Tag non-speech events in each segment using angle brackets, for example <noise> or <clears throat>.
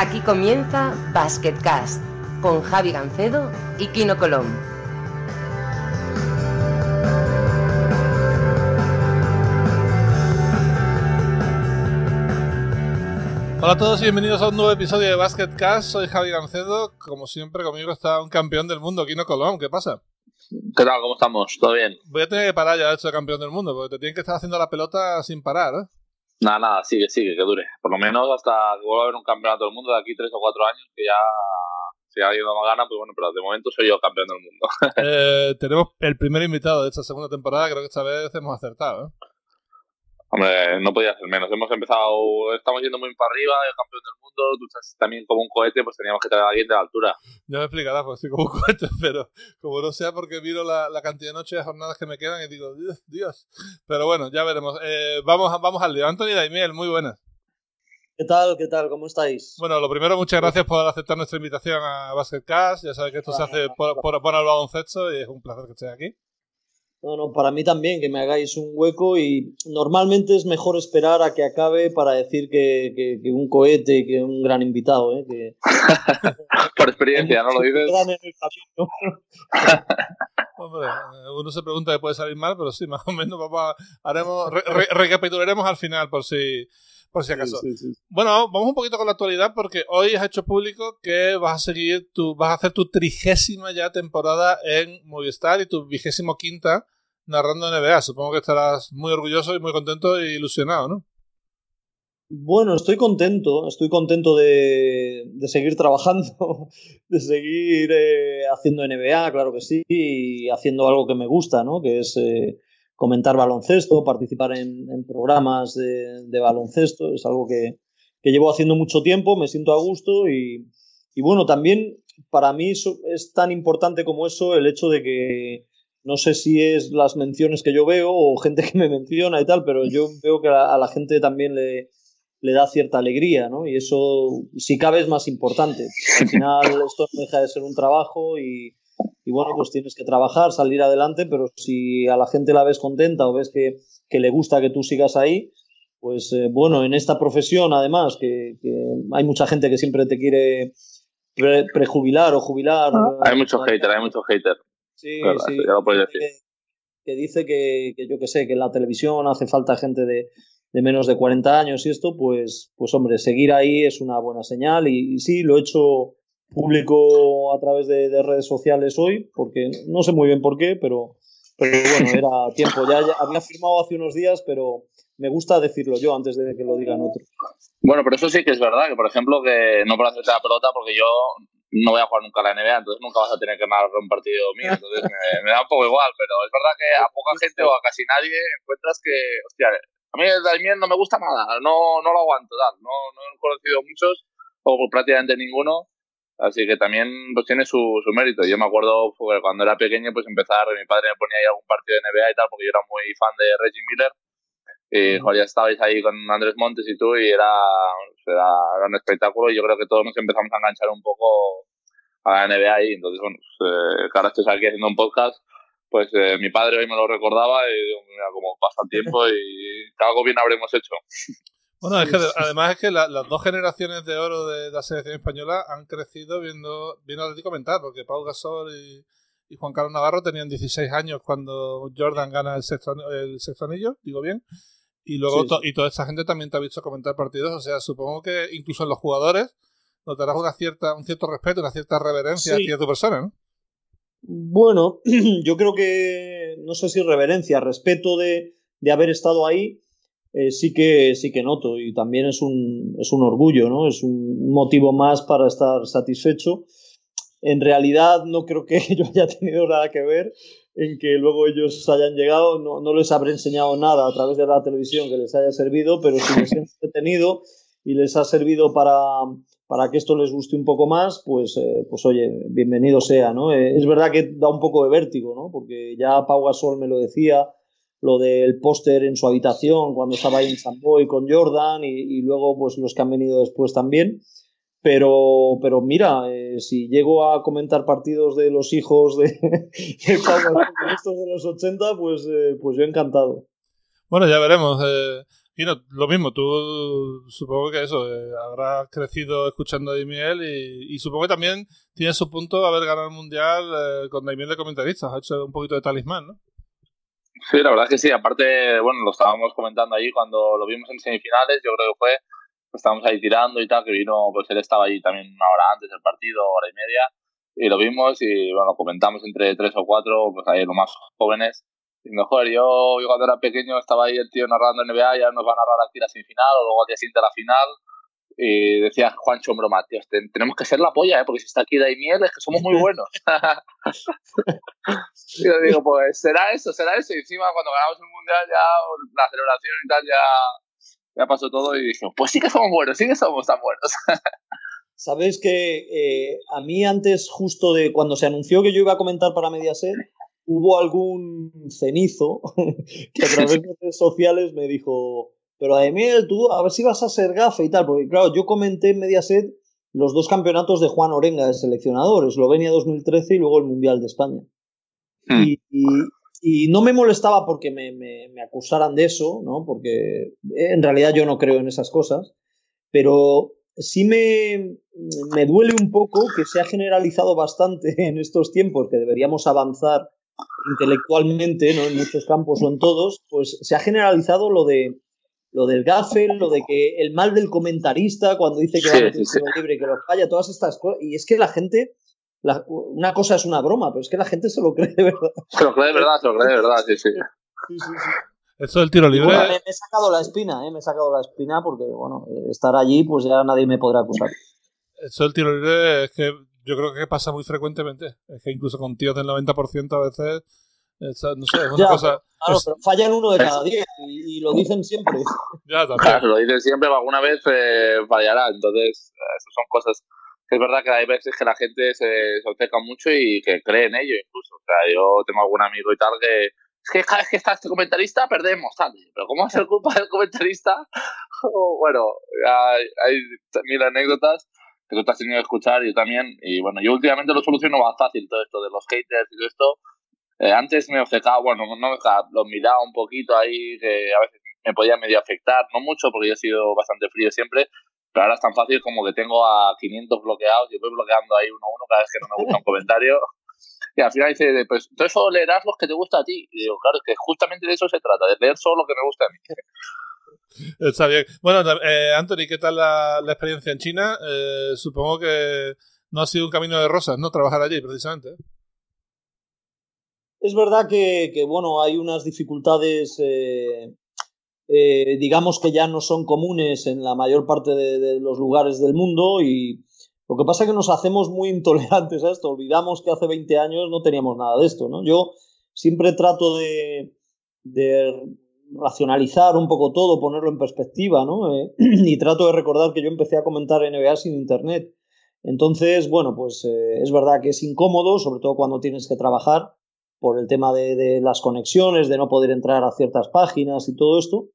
Aquí comienza Basketcast con Javi Gancedo y Kino Colón. Hola a todos y bienvenidos a un nuevo episodio de Basketcast. Soy Javi Gancedo. Como siempre, conmigo está un campeón del mundo, Kino Colón. ¿Qué pasa? ¿Qué tal? ¿Cómo estamos? ¿Todo bien? Voy a tener que parar ya de ser campeón del mundo, porque te tienen que estar haciendo la pelota sin parar, ¿eh? Nada, nada, sigue, sigue, que dure. Por lo menos hasta que vuelva a haber un campeonato del mundo de aquí tres o cuatro años, que ya si alguien no me gana, pues bueno, pero de momento soy yo campeón del mundo. eh, tenemos el primer invitado de esta segunda temporada, creo que esta vez hemos acertado, ¿eh? Hombre, no podía ser menos. Hemos empezado, estamos yendo muy para arriba, el campeón del mundo, tú estás también como un cohete, pues teníamos que traer a alguien de la altura. Ya me explicarás, pues estoy como un cohete, <laughs> pero como no sea porque miro la, la cantidad de noches de jornadas que me quedan y digo, Dios, Dios. Pero bueno, ya veremos. Eh, vamos, vamos al lío. Anthony Daimiel, muy buenas. ¿Qué tal? ¿Qué tal? ¿Cómo estáis? Bueno, lo primero, muchas gracias por aceptar nuestra invitación a Basketcast. Ya sabes que esto se hace por, por, por el baloncesto y es un placer que estés aquí. No, no, para mí también, que me hagáis un hueco y normalmente es mejor esperar a que acabe para decir que, que, que un cohete y que un gran invitado, ¿eh? Que... <laughs> Por experiencia, ¿no lo dices? <laughs> Hombre, uno se pregunta que puede salir mal, pero sí, más o menos vamos a, haremos, re, re, recapitularemos al final por si, por si acaso. Sí, sí, sí. Bueno, vamos un poquito con la actualidad porque hoy has hecho público que vas a seguir tu, vas a hacer tu trigésima ya temporada en Movistar y tu vigésimo quinta narrando NBA. Supongo que estarás muy orgulloso y muy contento e ilusionado, ¿no? Bueno, estoy contento, estoy contento de, de seguir trabajando, <laughs> de seguir eh, haciendo NBA, claro que sí, y haciendo algo que me gusta, ¿no? Que es eh, comentar baloncesto, participar en, en programas de, de, baloncesto, es algo que, que, llevo haciendo mucho tiempo, me siento a gusto y, y bueno, también para mí es tan importante como eso el hecho de que no sé si es las menciones que yo veo o gente que me menciona y tal, pero yo veo que a, a la gente también le, le da cierta alegría, ¿no? Y eso, si cabe, es más importante. Al final, esto no deja de ser un trabajo y, y, bueno, pues tienes que trabajar, salir adelante, pero si a la gente la ves contenta o ves que, que le gusta que tú sigas ahí, pues eh, bueno, en esta profesión, además, que, que, hay mucha gente que siempre te quiere pre prejubilar o jubilar. Hay muchos haters, hay muchos haters. Sí, claro, sí. Ya lo puedes decir. Que, que dice que, que, yo que sé, que en la televisión hace falta gente de, de menos de 40 años y esto, pues, pues hombre, seguir ahí es una buena señal y, y sí, lo he hecho público a través de, de, redes sociales hoy, porque no sé muy bien por qué, pero, pero bueno, era <laughs> tiempo. Ya, ya, había firmado hace unos días, pero me gusta decirlo yo antes de que lo digan otros. Bueno, pero eso sí que es verdad, que por ejemplo, que no por hacerte la pelota, porque yo no voy a jugar nunca a la NBA, entonces nunca vas a tener que narrar un partido mío, entonces me, <laughs> me, da un poco igual, pero es verdad que a poca gente o a casi nadie encuentras que, hostia, a mí el Daimiel no me gusta nada, no, no lo aguanto, tal. No, no he conocido muchos, o prácticamente ninguno, así que también pues tiene su, su mérito. Yo me acuerdo pues, cuando era pequeño, pues empezar, mi padre me ponía ahí algún partido de NBA y tal, porque yo era muy fan de Reggie Miller, y joder, ya estabais ahí con Andrés Montes y tú, y era, era, era un espectáculo, y yo creo que todos nos empezamos a enganchar un poco a la NBA y entonces, bueno, pues, eh, ahora estoy aquí haciendo un podcast, pues eh, mi padre hoy me lo recordaba y digo, mira, como pasa el tiempo y algo bien habremos hecho. Bueno, es que además es que la, las dos generaciones de oro de, la selección española han crecido viendo, viendo Atlético comentar, porque Pau Gasol y, y, Juan Carlos Navarro tenían 16 años cuando Jordan gana el sexto, el sexto anillo, digo bien, y luego sí, y toda esa gente también te ha visto comentar partidos, o sea, supongo que incluso en los jugadores notarás una cierta, un cierto respeto, una cierta reverencia sí. hacia tu persona, ¿no? Bueno, <clears throat> yo creo que, no sé si reverencia, respeto de, de haber estado ahí, eh, sí, que, sí que noto y también es un, es un orgullo, ¿no? Es un motivo más para estar satisfecho. En realidad no creo que <laughs> yo haya tenido nada que ver en que luego ellos hayan llegado, no, no les habré enseñado nada a través de la televisión que les haya servido, pero si les he entretenido y les ha servido para, para que esto les guste un poco más, pues, eh, pues oye, bienvenido sea, ¿no? Eh, es verdad que da un poco de vértigo, ¿no? Porque ya Pau Gasol me lo decía, lo del póster en su habitación cuando estaba ahí en San Boy con Jordan y, luego pues los que han venido después también. Pero, pero mira, eh, si llego a comentar partidos de los hijos de, <laughs> de estos de los 80, pues, eh, pues yo encantado. Bueno, ya veremos. Eh, Y no, lo mismo, tú supongo que eso, eh, habrás crecido escuchando a Daimiel y, supongo que también tiene su punto haber ganado el Mundial eh, con Daimiel de comentarista, ha hecho un poquito de talismán, ¿no? Sí, la verdad es que sí, aparte, bueno, lo estábamos comentando ahí cuando lo vimos en semifinales, yo creo que fue, estábamos ahí tirando y tal, que vino, pues él estaba ahí también una hora antes del partido, hora y media, y lo vimos y bueno, comentamos entre tres o cuatro, pues ahí los más jóvenes, y mejor, yo, yo cuando era pequeño estaba ahí el tío narrando NBA, ya nos va a narrar aquí la semifinal o luego al día siguiente la final. Y decía Juancho en broma, tío, tenemos que ser la polla, ¿eh? porque si está aquí Daimiel es que somos muy buenos. <laughs> y yo digo, pues será eso, será eso. Y encima cuando ganamos el Mundial ya la celebración y tal ya, ya pasó todo y dije, pues sí que somos buenos, sí que somos tan buenos. <laughs> Sabes que eh, a mí antes, justo de cuando se anunció que yo iba a comentar para Mediaset, hubo algún cenizo <laughs> que a través de redes sociales me dijo, pero Ademir, tú a ver si vas a ser gafe y tal, porque claro, yo comenté en Mediaset los dos campeonatos de Juan Orenga de seleccionador, Eslovenia 2013 y luego el Mundial de España. Hmm. Y, y, no me molestaba porque me, me, me, acusaran de eso, ¿no? Porque en realidad yo no creo en esas cosas, pero sí me, me duele un poco que se ha generalizado bastante <laughs> en estos tiempos, que deberíamos avanzar intelectualmente, ¿no? En muchos campos o en todos, pues se ha generalizado lo de lo del gaffel, lo de que el mal del comentarista cuando dice que va a sí, libre que lo falla, todas estas cosas. Y es que la gente, una cosa es una broma, pero es que la gente se lo cree de verdad. Se lo cree de verdad, se lo cree de verdad, sí, sí. Eso del tiro libre. me, he sacado la espina, ¿eh? me he sacado la espina porque, bueno, estar allí, pues ya nadie me podrá acusar. Eso del tiro libre es que yo creo que pasa muy frecuentemente. Es que incluso con tíos del 90% a veces, no sé, es una cosa... Claro, pero fallan uno de cada diez y, lo dicen siempre. <laughs> Ya, claro, lo dicen siempre, alguna vez eh, fallará. Entonces, esas son cosas que es verdad que hay veces que la gente se, se mucho y que cree en ello incluso. O sea, yo tengo algún amigo y tal que es que cada vez que está este comentarista perdemos, tal. Pero ¿cómo va a ser culpa del comentarista? <laughs> bueno, hay, hay mil anécdotas que tú te has tenido que escuchar, yo también. Y bueno, yo últimamente lo soluciono más fácil todo esto de los haters y todo esto. Eh, antes me obcecaba, bueno, no me lo miraba un poquito ahí, que a veces me podía medio afectar, no mucho, porque yo he sido bastante frío siempre, pero ahora es tan fácil como que tengo a 500 bloqueados y voy bloqueando ahí uno a uno cada vez que no me gusta un comentario. <laughs> Y al final dice, pues entonces solo leerás los que te gusta a ti. Y digo, claro, es que justamente de eso se trata, de leer solo lo que me gusta a mí. <laughs> Está bien. Bueno, eh, Anthony, ¿qué tal la, experiencia en China? Eh, supongo que no ha sido un camino de rosas, ¿no? Trabajar allí, precisamente. Es verdad que, bueno, hay unas dificultades, eh, digamos que ya no son comunes en la mayor parte de, los lugares del mundo y lo que pasa es que nos hacemos muy intolerantes a esto. Olvidamos que hace 20 años no teníamos nada de esto, ¿no? Yo siempre trato de racionalizar un poco todo, ponerlo en perspectiva, ¿no? Eh, <clears throat> y trato de recordar que yo empecé a comentar NBA sin internet. Entonces, bueno, pues eh, es verdad que es incómodo, sobre todo cuando tienes que trabajar por el tema de, las conexiones, de no poder entrar a ciertas páginas y todo esto.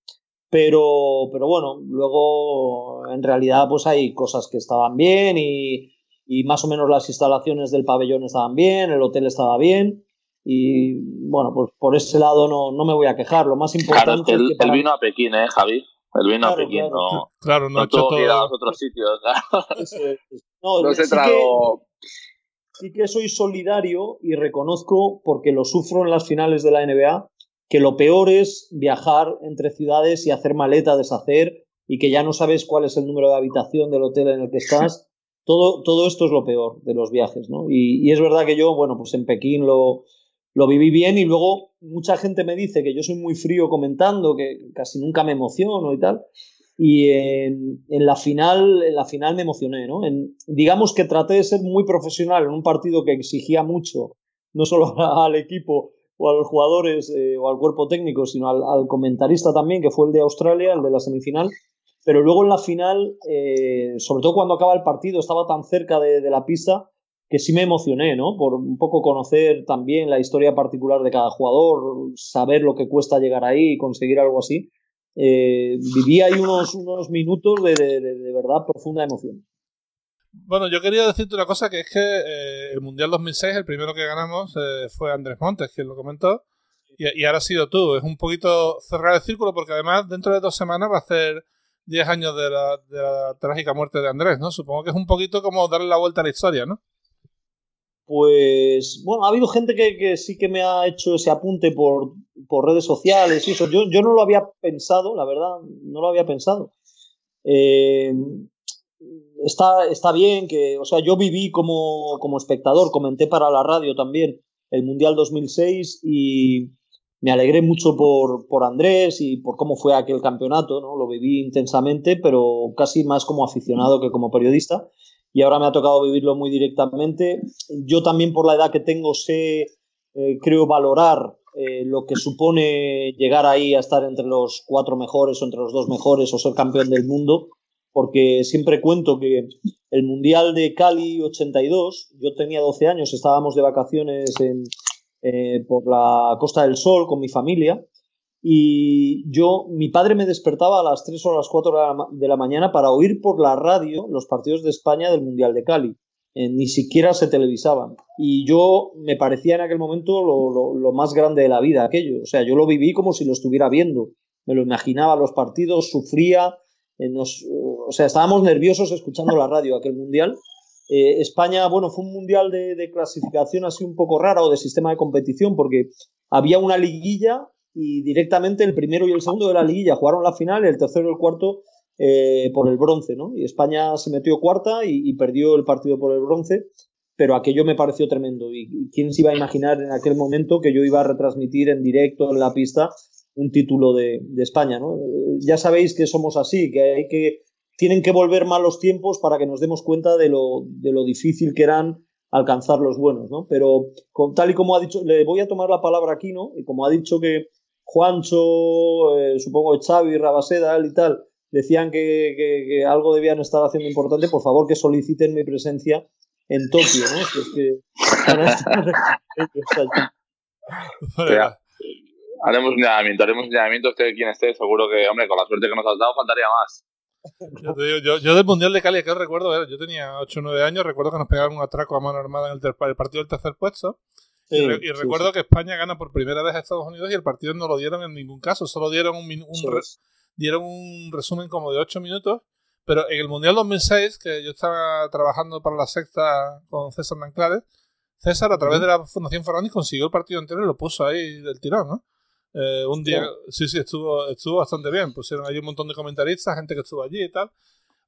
Pero, pero bueno, luego en realidad pues hay cosas que estaban bien y, y más o menos las instalaciones del pabellón estaban bien, el hotel estaba bien. Y bueno, pues por ese lado no, no me voy a quejar. Lo más importante claro, es que él, vino a Pekín, ¿eh, Javi? Él vino a Pekín, no, claro, no, no tuvo que ir a los otros sitios. no, no <laughs> se sí, que, sí que soy solidario y reconozco, porque lo sufro en las finales de la NBA, que lo peor es viajar entre ciudades y hacer maleta, deshacer, y que ya no sabes cuál es el número de habitación del hotel en el que estás. <laughs> Todo, todo esto es lo peor de los viajes, ¿no? Y, y es verdad que yo, bueno, pues en Pekín lo, lo viví bien y luego mucha gente me dice que yo soy muy frío comentando, que casi nunca me emociono y tal. Y en, la final, en la final me emocioné, ¿no? Digamos que traté de ser muy profesional en un partido que exigía mucho, no solo <laughs> al equipo o a los jugadores eh, o al cuerpo técnico, sino al, comentarista también, que fue el de Australia, el de la semifinal. Pero luego en la final, eh, sobre todo cuando acaba el partido, estaba tan cerca de, de la pista que sí me emocioné, ¿no? Por un poco conocer también la historia particular de cada jugador, saber lo que cuesta llegar ahí y conseguir algo así. Eh, viví ahí unos, unos minutos de, de, verdad profunda emoción. Bueno, yo quería decirte una cosa, que es que eh, el Mundial 2006, el primero que ganamos, eh, fue Andrés Montes, quien lo comentó. y, ahora has sido tú. Es un poquito cerrar el círculo porque además dentro de dos semanas va a ser 10 años de la, de la trágica muerte de Andrés, ¿no? Supongo que es un poquito como darle la vuelta a la historia, ¿no? Pues bueno, ha habido gente que, sí que me ha hecho ese apunte por, por redes sociales y eso. Yo, yo, no lo había pensado, la verdad, no lo había pensado. Eh, está, está bien que, o sea, yo viví como, como espectador, comenté para la radio también el Mundial 2006 y me alegré mucho por, por Andrés y por cómo fue aquel campeonato, ¿no? Lo viví intensamente, pero casi más como aficionado que como periodista. Y ahora me ha tocado vivirlo muy directamente. Yo también por la edad que tengo sé, eh, creo, valorar eh, lo que supone llegar ahí a estar entre los cuatro mejores o entre los dos mejores o ser campeón del mundo porque siempre cuento que el Mundial de Cali 82, yo tenía 12 años, estábamos de vacaciones eh, por la Costa del Sol con mi familia y yo, mi padre me despertaba a las 3 o las 4 de la, mañana para oír por la radio los partidos de España del Mundial de Cali. Eh, ni siquiera se televisaban. Y yo me parecía en aquel momento lo, lo más grande de la vida, aquello. O sea, yo lo viví como si lo estuviera viendo. Me lo imaginaba los partidos, sufría, eh, nos, o sea, estábamos nerviosos escuchando la radio aquel mundial. Eh, España, bueno, fue un mundial de, clasificación así un poco rara o de sistema de competición porque había una liguilla y directamente el primero y el segundo de la liguilla jugaron la final el tercero y el cuarto eh, por el bronce, ¿no? Y España se metió cuarta y, y, perdió el partido por el bronce, pero aquello me pareció tremendo. ¿Y quién se iba a imaginar en aquel momento que yo iba a retransmitir en directo en la pista un título de, España. ¿no? Ya sabéis que somos así, que hay que tienen que volver malos tiempos para que nos demos cuenta de lo, de lo difícil que eran alcanzar los buenos, ¿no? Pero tal y como ha dicho, le voy a tomar la palabra aquí, ¿no? Y como ha dicho que Juancho, eh, supongo Xavi, Rabaseda y tal, decían que, que, algo debían estar haciendo importante, por favor que soliciten mi presencia en Tokio, ¿no? es que, <laughs> <laughs> haremos un llamamiento, haremos un llamamiento, usted quien esté, seguro que, hombre, con la suerte que nos has dado, faltaría más. Yo, te digo, yo, yo, del Mundial de Cali, que recuerdo, yo tenía 8 o 9 años, recuerdo que nos pegaron un atraco a mano armada en el, partido del tercer puesto. Y, recuerdo que España gana por primera vez a Estados Unidos y el partido no lo dieron en ningún caso, solo dieron un, un dieron un resumen como de 8 minutos. Pero en el Mundial 2006, que yo estaba trabajando para la sexta con César Nanclares, César, a través de la Fundación Fernández, consiguió el partido entero y lo puso ahí del tirón, ¿no? Eh, un día, sí, sí, estuvo, estuvo bastante bien. Pusieron allí un montón de comentaristas, gente que estuvo allí y tal.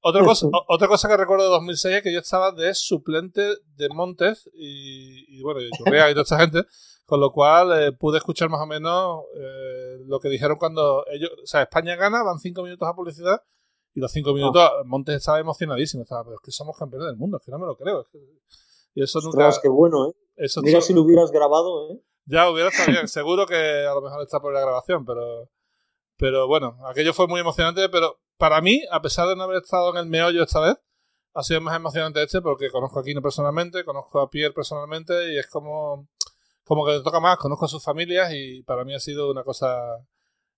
Otra cosa, otra cosa que recuerdo de 2006 es que yo estaba de suplente de Montes y, bueno, y Correa y toda esta gente, con lo cual eh, pude escuchar más o menos eh, lo que dijeron cuando ellos, o sea, España gana, van cinco minutos a publicidad y los cinco minutos ah. Montes estaba emocionadísimo, estaba, pero es que somos campeones del mundo, es que no me lo creo. y eso nunca... qué bueno, ¿eh? Mira si lo hubieras grabado, ¿eh? Ya hubiera estado bien. Seguro que a lo mejor está por la grabación, pero. Pero bueno, aquello fue muy emocionante. Pero para mí, a pesar de no haber estado en el meollo esta vez, ha sido más emocionante este porque conozco a Kino personalmente, conozco a Pierre personalmente y es como, como que me toca más, conozco a sus familias y para mí ha sido una cosa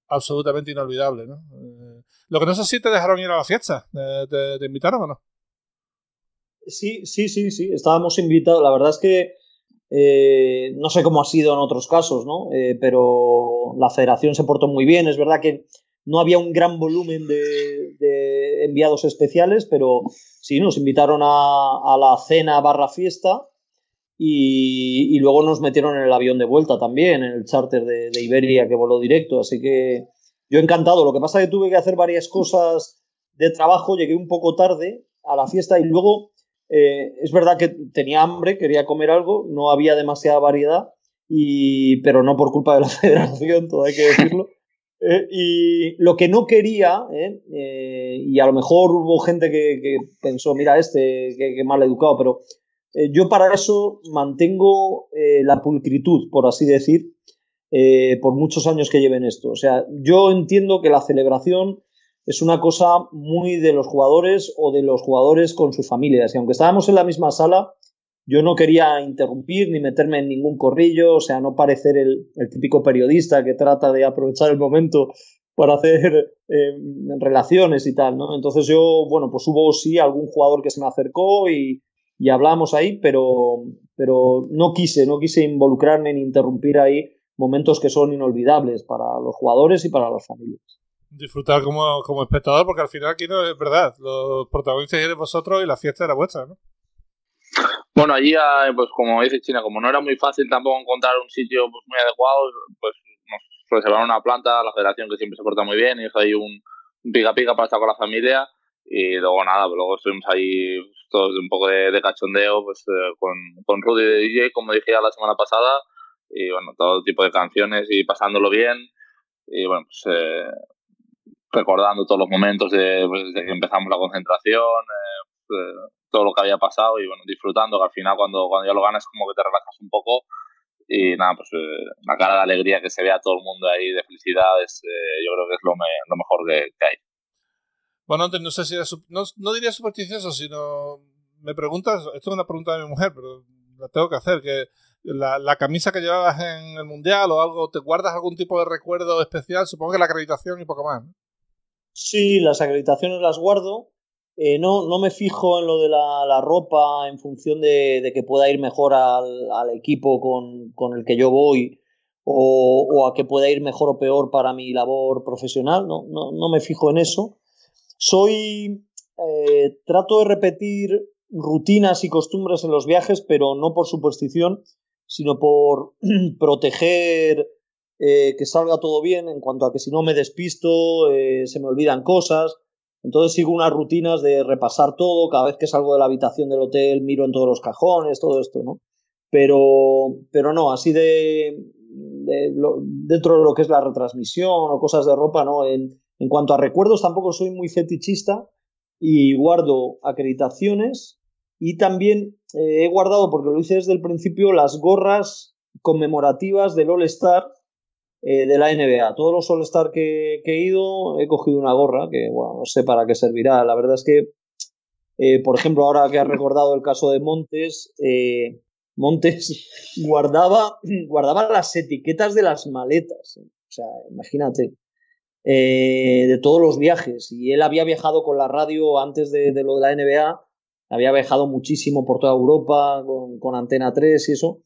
absolutamente inolvidable. ¿no? Eh, lo que no sé si te dejaron ir a la fiesta, ¿te, te invitaron o no? Sí, sí, sí, sí, estábamos invitados. La verdad es que eh, no sé cómo ha sido en otros casos, ¿no? Eh, pero la federación se portó muy bien. Es verdad que no había un gran volumen de, enviados especiales, pero sí, nos invitaron a, la cena barra fiesta y, luego nos metieron en el avión de vuelta también, en el charter de, de Iberia que voló directo. Así que yo encantado. Lo que pasa es que tuve que hacer varias cosas de trabajo, llegué un poco tarde a la fiesta y luego eh, es verdad que tenía hambre, quería comer algo, no había demasiada variedad, y, pero no por culpa de la <laughs> federación, todo hay que decirlo. Eh, y lo que no quería, eh, y a lo mejor hubo gente que, pensó, mira, este, que, mal educado, pero yo para eso mantengo la pulcritud, por así decir, por muchos años que lleven esto. O sea, yo entiendo que la celebración es una cosa muy de los jugadores o de los jugadores con sus familias. Y aunque estábamos en la misma sala, yo no quería interrumpir ni meterme en ningún corrillo, o sea, no parecer el, típico periodista que trata de aprovechar el momento para hacer <laughs> eh, relaciones y tal, ¿no? Entonces yo, bueno, pues hubo sí algún jugador que se me acercó y, y hablamos ahí, pero, pero no quise, no quise involucrarme ni interrumpir ahí momentos que son inolvidables para los jugadores y para las familias. Disfrutar como, como espectador, porque al final aquí no es verdad. Los protagonistas eres vosotros y la fiesta era vuestra, ¿no? Bueno, allí, ah, pues como dice China, como no era muy fácil tampoco encontrar un sitio pues, muy adecuado, pues nos reservaron una planta, la federación que siempre se porta muy bien, hizo ahí un, pica pica para estar con la familia, y luego nada, pues luego estuvimos ahí todos un poco de, cachondeo pues eh, con, con Rudy de DJ, como dije ya la semana pasada, y bueno, todo tipo de canciones y pasándolo bien, y bueno, pues eh, recordando todos los momentos de, pues, desde que empezamos la concentración, eh, pues, todo lo que había pasado y bueno, disfrutando, que al final cuando, cuando ya lo ganas como que te relajas un poco y nada, pues eh, la cara de alegría que se ve a todo el mundo ahí de felicidad es, eh, yo creo que es lo, lo mejor que, hay. Bueno, antes no sé si no, no, diría supersticioso, sino me preguntas, esto es una pregunta de mi mujer, pero la tengo que hacer, que la, la, camisa que llevabas en el Mundial o algo, ¿te guardas algún tipo de recuerdo especial? Supongo que la acreditación y poco más. Sí, las acreditaciones las guardo. Eh, no, no me fijo en lo de la, ropa en función de, que pueda ir mejor al, equipo con, el que yo voy o, a que pueda ir mejor o peor para mi labor profesional. No, no, me fijo en eso. Soy. Eh, trato de repetir rutinas y costumbres en los viajes, pero no por superstición, sino por <clears throat> proteger eh, que salga todo bien en cuanto a que si no me despisto, se me olvidan cosas entonces sigo unas rutinas de repasar todo, cada vez que salgo de la habitación del hotel miro en todos los cajones, todo esto, ¿no? Pero, pero no, así de, dentro de lo que es la retransmisión o cosas de ropa, ¿no? En, en cuanto a recuerdos tampoco soy muy fetichista y guardo acreditaciones y también eh, he guardado, porque lo hice desde el principio, las gorras conmemorativas del All Star eh, de la NBA. Todos los All-Star que, he ido he cogido una gorra que, no sé para qué servirá. La verdad es que, eh, por ejemplo, ahora que has recordado el caso de Montes, eh, Montes <laughs> guardaba, guardaba las etiquetas de las maletas. O sea, imagínate. de todos los viajes. Y él había viajado con la radio antes de, lo de la NBA. Había viajado muchísimo por toda Europa con, con Antena 3 y eso.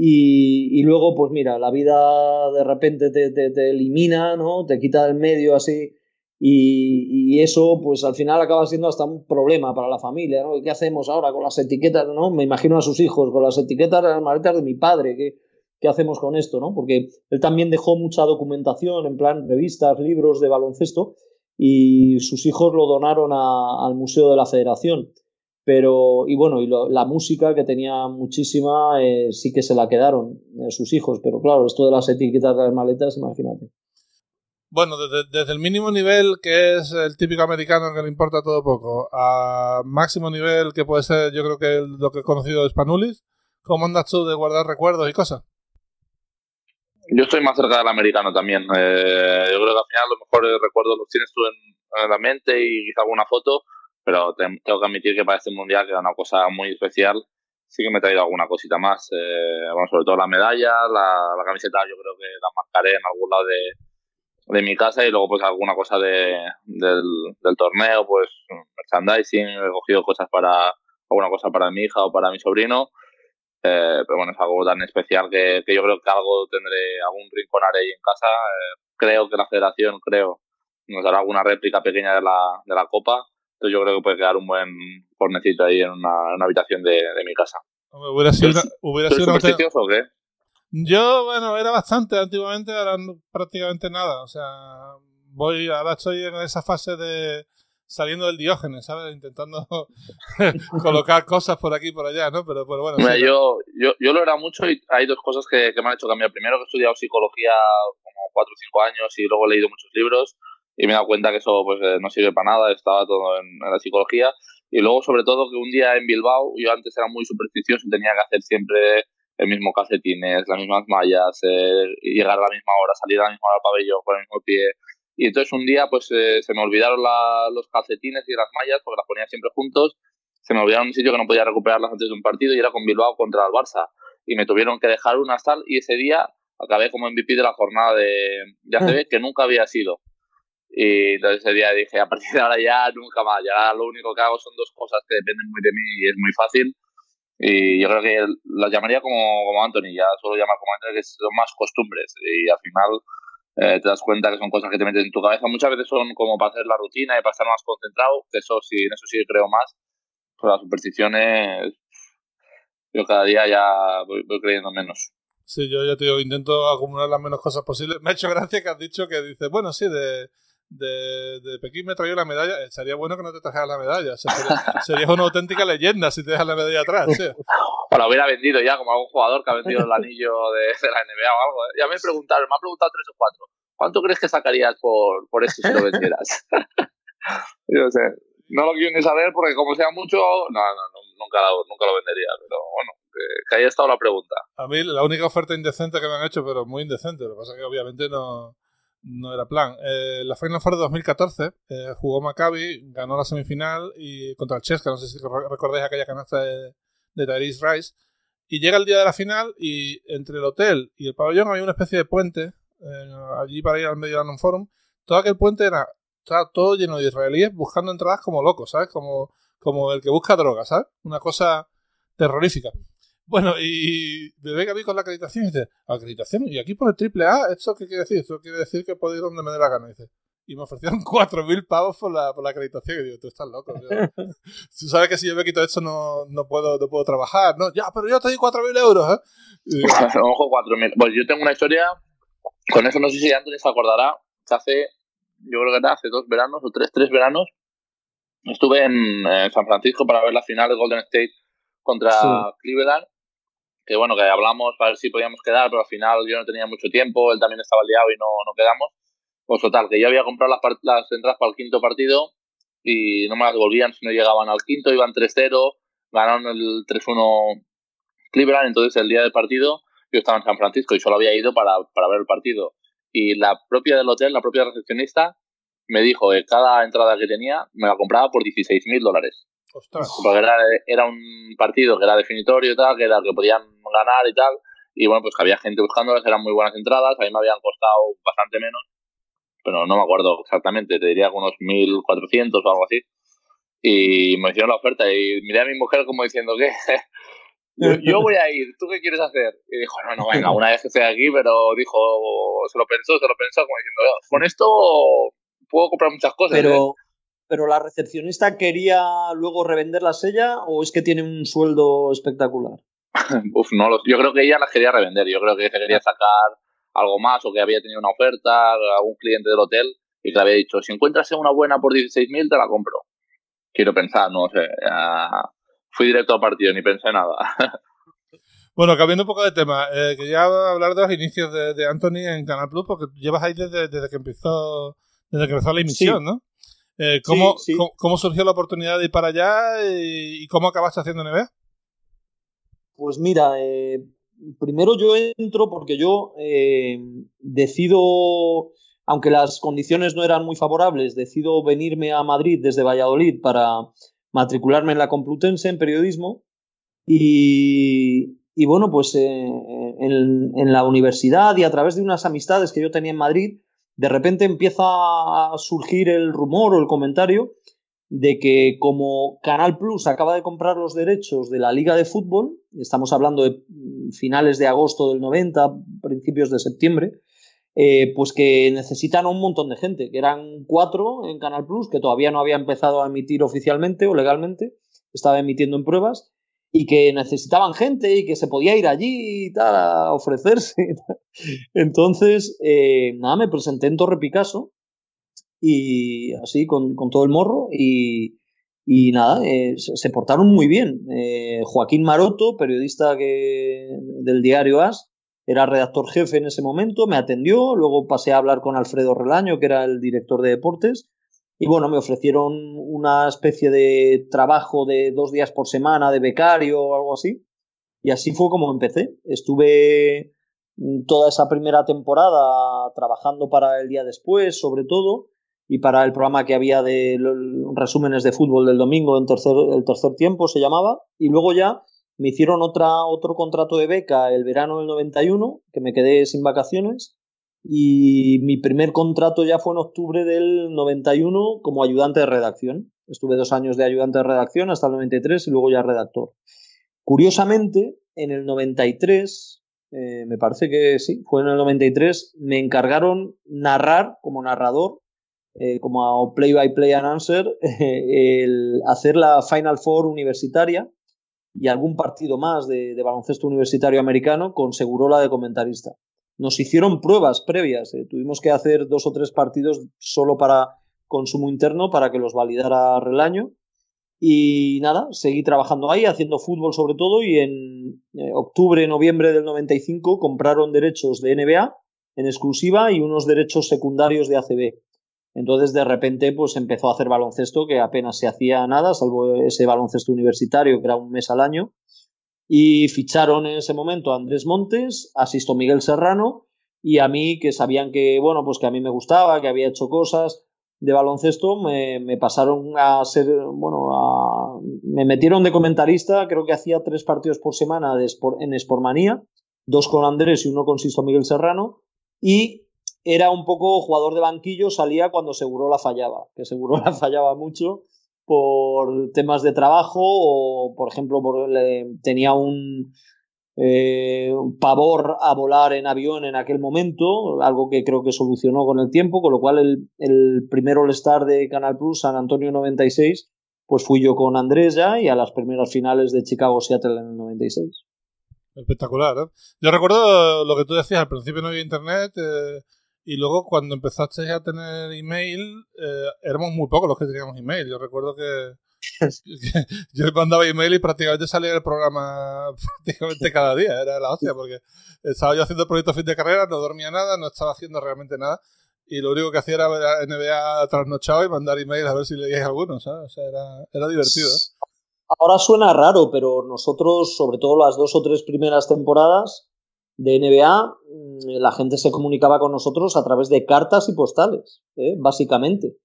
Y, luego, pues mira, la vida de repente te, te, elimina, ¿no? Te quita del medio así. Y, eso, pues al final acaba siendo hasta un problema para la familia, ¿no? ¿Qué hacemos ahora con las etiquetas, ¿no? Me imagino a sus hijos con las etiquetas de las maletas de mi padre, ¿qué, qué hacemos con esto, ¿no? Porque él también dejó mucha documentación, en plan revistas, libros de baloncesto, y sus hijos lo donaron al Museo de la Federación pero y bueno y la música que tenía muchísima eh, sí que se la quedaron eh, sus hijos pero claro esto de las etiquetas de las maletas imagínate bueno desde, el mínimo nivel que es el típico americano que le importa todo poco a máximo nivel que puede ser yo creo que lo que he conocido de Spanulis ¿cómo andas tú de guardar recuerdos y cosas? Yo estoy más cerca del americano también. Eh, yo creo que al final los mejores recuerdos los tienes tú en, en la mente y quizá alguna foto, pero tengo que admitir que para este mundial, que era una cosa muy especial, sí que me he traído alguna cosita más. Eh, bueno, sobre todo la medalla, la, camiseta, yo creo que la marcaré en algún lado de, mi casa y luego pues alguna cosa de, del, torneo, pues merchandising, he cogido cosas para alguna cosa para mi hija o para mi sobrino. Eh, pero bueno, es algo tan especial que, yo creo que algo tendré, algún rinconaré ahí en casa. Eh, creo que la federación, creo, nos dará alguna réplica pequeña de la, de la copa entonces yo creo que puede quedar un buen cornecito ahí en una, habitación de, mi casa. hubiera sido, hubiera sido o qué? Yo, bueno, era bastante antiguamente, ahora prácticamente nada. O sea, voy, ahora estoy en esa fase de saliendo del diógenes, ¿sabes? Intentando <laughs> colocar cosas por aquí y por allá, ¿no? Pero, pero bueno. yo, yo, yo lo era mucho y hay dos cosas que, que me han hecho cambiar. Primero que he estudiado psicología como cuatro o cinco años y luego he leído muchos libros y me he dado cuenta que eso pues eh, no sirve para nada, estaba todo en, la psicología. Y luego, sobre todo, que un día en Bilbao, yo antes era muy supersticioso y tenía que hacer siempre el mismo calcetines, las mismas mallas, eh, llegar a la misma hora, salir a la misma hora al pabellón con el mismo pie. Y entonces un día pues eh, se me olvidaron los calcetines y las mallas, porque las ponía siempre juntos, se me olvidaron un sitio que no podía recuperarlas antes de un partido y era con Bilbao contra el Barça. Y me tuvieron que dejar una tal y ese día acabé como MVP de la jornada de, de ACB, que nunca había sido. Y entonces ese día dije, a partir de ahora ya nunca más, ya lo único que hago son dos cosas que dependen muy de mí y es muy fácil. Y yo creo que las llamaría como, como Anthony, ya solo llamar como Anthony, que son más costumbres. Y al final eh, te das cuenta que son cosas que te metes en tu cabeza. Muchas veces son como para hacer la rutina y para estar más concentrado, que eso sí, en eso sí creo más. Pero las supersticiones, yo cada día ya voy, creyendo menos. Sí, yo ya te digo, intento acumular las menos cosas posibles. Me ha hecho gracia que has dicho que dices, bueno, sí, de de, de Pekín me traía la medalla, eh, sería bueno que no te trajeras la medalla. sería, <laughs> una auténtica leyenda si te dejas la medalla atrás. O la <laughs> hubiera vendido ya, como algún jugador que ha vendido el anillo de, la NBA o algo. ¿eh? Ya me preguntaron, me han preguntado tres o cuatro. ¿Cuánto crees que sacarías por, por esto si lo vendieras? <laughs> Yo sé. No lo quiero ni saber porque como sea mucho, no, no, nunca, lo, nunca lo vendería. Pero bueno, que, que haya estado la pregunta. A mí la única oferta indecente que me han hecho, pero muy indecente, lo que pasa es que obviamente no no era plan. Eh, la Final Four de 2014 eh, jugó Maccabi, ganó la semifinal y contra el Chesca, no sé si recordáis aquella canasta de, de Rice. Y llega el día de la final y entre el hotel y el pabellón había una especie de puente eh, allí para ir al medio Mediolanum Forum. Todo aquel puente era estaba todo lleno de israelíes buscando entradas como locos, ¿sabes? Como, como el que busca droga, ¿sabes? Una cosa terrorífica. Bueno, y me ve a mí con la acreditación y dice, ¿acreditación? ¿Y aquí pone triple A? ¿Esto qué quiere decir? Esto quiere decir que puedo ir donde me dé la gana. dice, y me ofrecieron <laughs> 4.000 pavos por la, por la acreditación. Y digo, tú estás loco. <laughs> Tú sabes que si yo me quito esto no, no, puedo, no puedo trabajar. No, ya, pero yo te di 4.000 euros, ¿eh? Ojo, 4.000. Pues yo tengo una historia, con eso no sé si antes se acordará, que hace, yo creo que era hace dos veranos o tres, tres veranos, estuve en, San Francisco para ver la final de Golden State contra Cleveland que bueno, que hablamos para ver si podíamos quedar, pero al final yo no tenía mucho tiempo, él también estaba liado y no, no quedamos. Pues total, que yo había comprado las, entradas para el quinto partido y no me las devolvían si no llegaban al quinto, iban 3-0, ganaron el 3-1 Cleveland, entonces el día del partido yo estaba en San Francisco y solo había ido para, para ver el partido. Y la propia del hotel, la propia recepcionista, me dijo que cada entrada que tenía me la compraba por 16 mil dólares. Porque era, era, un partido que era definitorio y tal, que era que podían ganar y tal. Y bueno, pues que había gente buscándolas, eran muy buenas entradas, a mí me habían costado bastante menos, pero no me acuerdo exactamente, te diría unos 1.400 o algo así. Y me hicieron la oferta y miré a mi mujer como diciendo que <laughs> yo, voy a ir, ¿tú qué quieres hacer? Y dijo, no, no, venga, una vez que estoy aquí, pero dijo, se lo pensó, se lo pensó, como diciendo, con esto puedo comprar muchas cosas. Pero, ¿eh? Pero la recepcionista quería luego revenderlas ella o es que tiene un sueldo espectacular? <laughs> Uf, no, yo creo que ella las quería revender, yo creo que se quería sacar algo más o que había tenido una oferta, algún cliente del hotel y que le había dicho, si encuentras una buena por 16.000 te la compro. Quiero pensar, no sé, fui directo al partido, ni pensé nada. <laughs> Bueno, cambiando un poco de tema, eh, quería hablar de los inicios de, Anthony en Canal Plus, porque llevas ahí desde, que empezó desde que empezó la emisión, ¿no? Eh, ¿cómo, ¿cómo, surgió la oportunidad de ir para allá y, cómo acabaste haciendo NBA? Pues mira, eh, primero yo entro porque yo eh, decido, aunque las condiciones no eran muy favorables, decido venirme a Madrid desde Valladolid para matricularme en la Complutense en periodismo y, y bueno, pues en, en la universidad y a través de unas amistades que yo tenía en Madrid, de repente empieza a surgir el rumor o el comentario de que como Canal Plus acaba de comprar los derechos de la Liga de Fútbol, estamos hablando de finales de agosto del 90, principios de septiembre, eh, pues que necesitan un montón de gente, que eran cuatro en Canal Plus, que todavía no había empezado a emitir oficialmente o legalmente, estaba emitiendo en pruebas, y que necesitaban gente y que se podía ir allí y tal, a ofrecerse. Entonces, eh, nada, me presenté en Torre Picasso y así con, todo el morro y, y nada, eh, se, portaron muy bien. Eh, Joaquín Maroto, periodista que, del diario As, era redactor jefe en ese momento, me atendió, luego pasé a hablar con Alfredo Relaño, que era el director de deportes, y bueno, me ofrecieron una especie de trabajo de dos días por semana de becario o algo así. Y así fue como empecé. Estuve toda esa primera temporada trabajando para el día después, sobre todo, y para el programa que había de resúmenes de fútbol del domingo en el tercer tiempo se llamaba. Y luego ya me hicieron otra, otro contrato de beca el verano del 91, que me quedé sin vacaciones y mi primer contrato ya fue en octubre del 91 como ayudante de redacción. Estuve dos años de ayudante de redacción hasta el 93 y luego ya redactor. Curiosamente, en el 93, eh, me parece que sí, fue en el 93, me encargaron narrar como narrador, eh, como play-by-play announcer, <laughs> el hacer la Final Four universitaria y algún partido más de, de baloncesto universitario americano con Segurola de comentarista. Nos hicieron pruebas previas, eh, tuvimos que hacer dos o tres partidos solo para consumo interno para que los validara Relaño y nada, seguí trabajando ahí, haciendo fútbol sobre todo, y en eh, octubre, noviembre del 95 compraron derechos de NBA en exclusiva y unos derechos secundarios de ACB. Entonces, de repente, pues empezó a hacer baloncesto que apenas se hacía nada, salvo ese baloncesto universitario que era un mes al año. Y ficharon en ese momento a Andrés Montes, asisto Miguel Serrano y a mí, que sabían que, bueno, pues que a mí me gustaba, que había hecho cosas, de baloncesto me, me, pasaron a ser, bueno, a, me metieron de comentarista, creo que hacía tres partidos por semana de en Sportmanía, dos con Andrés y uno con Sisto Miguel Serrano, y era un poco jugador de banquillo, salía cuando seguro la fallaba, que seguro <laughs> la fallaba mucho por temas de trabajo o, por ejemplo, por, tenía un, eh, pavor a volar en avión en aquel momento, algo que creo que solucionó con el tiempo, con lo cual el, el primer All-Star de Canal Plus, San Antonio 96, pues fui yo con Andrés ya y a las primeras finales de Chicago-Seattle en el 96. Espectacular, ¿eh? Yo recuerdo lo que tú decías, al principio no había internet eh, y luego cuando empezaste a tener email, eh, éramos muy pocos los que teníamos email. Yo recuerdo que <laughs> yo mandaba email y prácticamente salía el programa <laughs> prácticamente cada día, era la hostia, porque estaba yo haciendo proyectos fin de carrera, no dormía nada, no estaba haciendo realmente nada, y lo único que hacía era ver a NBA trasnochado y mandar email a ver si leíais algunos, ¿sabes? O sea, era, era divertido. ¿eh? Ahora suena raro, pero nosotros, sobre todo las dos o tres primeras temporadas de NBA, mm, la gente se comunicaba con nosotros a través de cartas y postales, ¿eh? básicamente.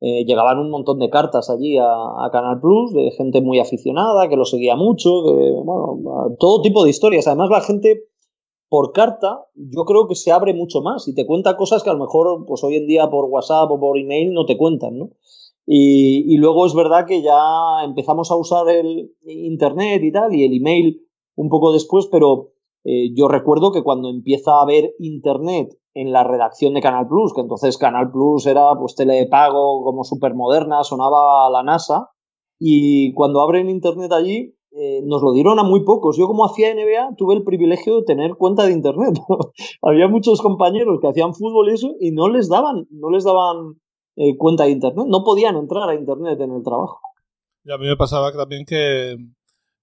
Eh, llegaban un montón de cartas allí a, Canal Plus de gente muy aficionada, que lo seguía mucho, bueno, todo tipo de historias. Además, la gente por carta, yo creo que se abre mucho más y te cuenta cosas que a lo mejor, pues hoy en día por WhatsApp o por email no te cuentan, ¿no? Y, luego es verdad que ya empezamos a usar el Internet y tal, y el email un poco después, pero eh, yo recuerdo que cuando empieza a haber Internet en la redacción de Canal Plus, que entonces Canal Plus era pues tele de pago como súper moderna, sonaba la NASA, y cuando abren internet allí eh, nos lo dieron a muy pocos. Yo como hacía NBA tuve el privilegio de tener cuenta de internet. <laughs> Había muchos compañeros que hacían fútbol y eso y no les daban, no les daban eh, cuenta de internet, no podían entrar a internet en el trabajo. Y a mí me pasaba también que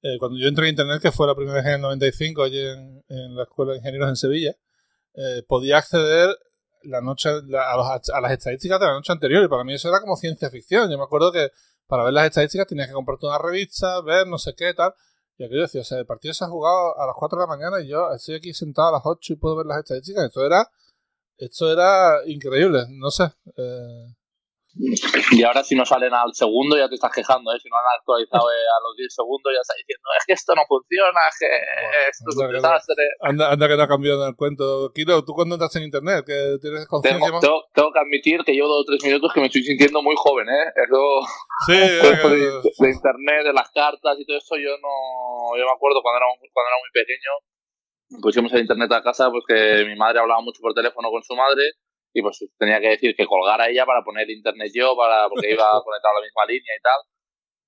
eh, cuando yo entré a internet, que fue la primera vez en el 95 allí en, en la Escuela de Ingenieros en Sevilla, eh, podía acceder la noche a, las estadísticas de la noche anterior y para mí eso era como ciencia ficción. Yo me acuerdo que para ver las estadísticas tenías que comprarte una revista, ver no sé qué tal. Y aquello decía, o sea, el partido se ha jugado a las 4 de la mañana y yo estoy aquí sentado a las 8 y puedo ver las estadísticas. Esto era, esto era increíble, no sé. Eh, y ahora si no salen al segundo ya te estás quejando, ¿eh? Si no han actualizado eh, a los 10 segundos ya estás diciendo, es que esto no funciona, es que esto es un desastre. Anda, anda, que no ha cambiado el cuento. Kiro, ¿tú cuando entras en internet? que tienes conciencia tengo, tengo, tengo, que admitir que llevo dos o tres minutos que me estoy sintiendo muy joven, ¿eh? Eso... Sí, de, de, internet, de las cartas y todo eso, yo no... Yo me acuerdo cuando era, cuando era muy pequeño, pusimos el internet a casa, pues que mi madre hablaba mucho por teléfono con su madre y pues tenía que decir que colgara ella para poner internet yo, para porque iba <laughs> a conectar a la misma línea y tal.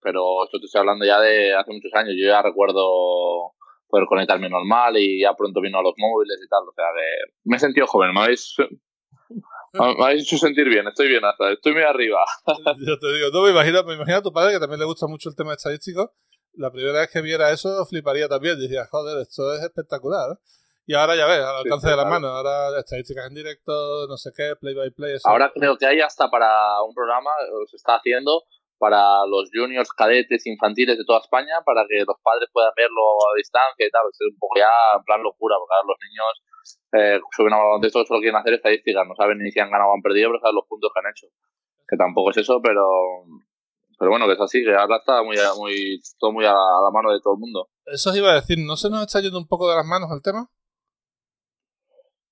Pero esto te estoy hablando ya de hace muchos años. Yo ya recuerdo poder conectarme normal y ya pronto vino a los móviles y tal. O sea que me he sentido joven, me habéis, <laughs> me habéis hecho sentir bien, estoy bien hasta, estoy muy arriba. <laughs> Yo te digo, no me imagino, me imagino a tu padre que también le gusta mucho el tema estadístico. La primera vez que viera eso fliparía también. Decía, joder, esto es espectacular. ¿eh? Y ahora ya ves, al alcance de la mano, ahora estadísticas en directo, no sé qué, play by play. Ahora creo que hay hasta para un programa, se está haciendo para los juniors, cadetes, infantiles de toda España, para que los padres puedan verlo a distancia y tal. Es un poco ya en plan locura, porque ahora los niños eh, suben a de esto solo quieren hacer estadísticas, no saben ni si han ganado o han perdido, pero saben los puntos que han hecho. Que tampoco es eso, pero pero bueno, que es así, que ahora está muy, muy, todo muy a la, mano de todo el mundo. Eso os iba a decir, ¿no se nos está yendo un poco de las manos el tema?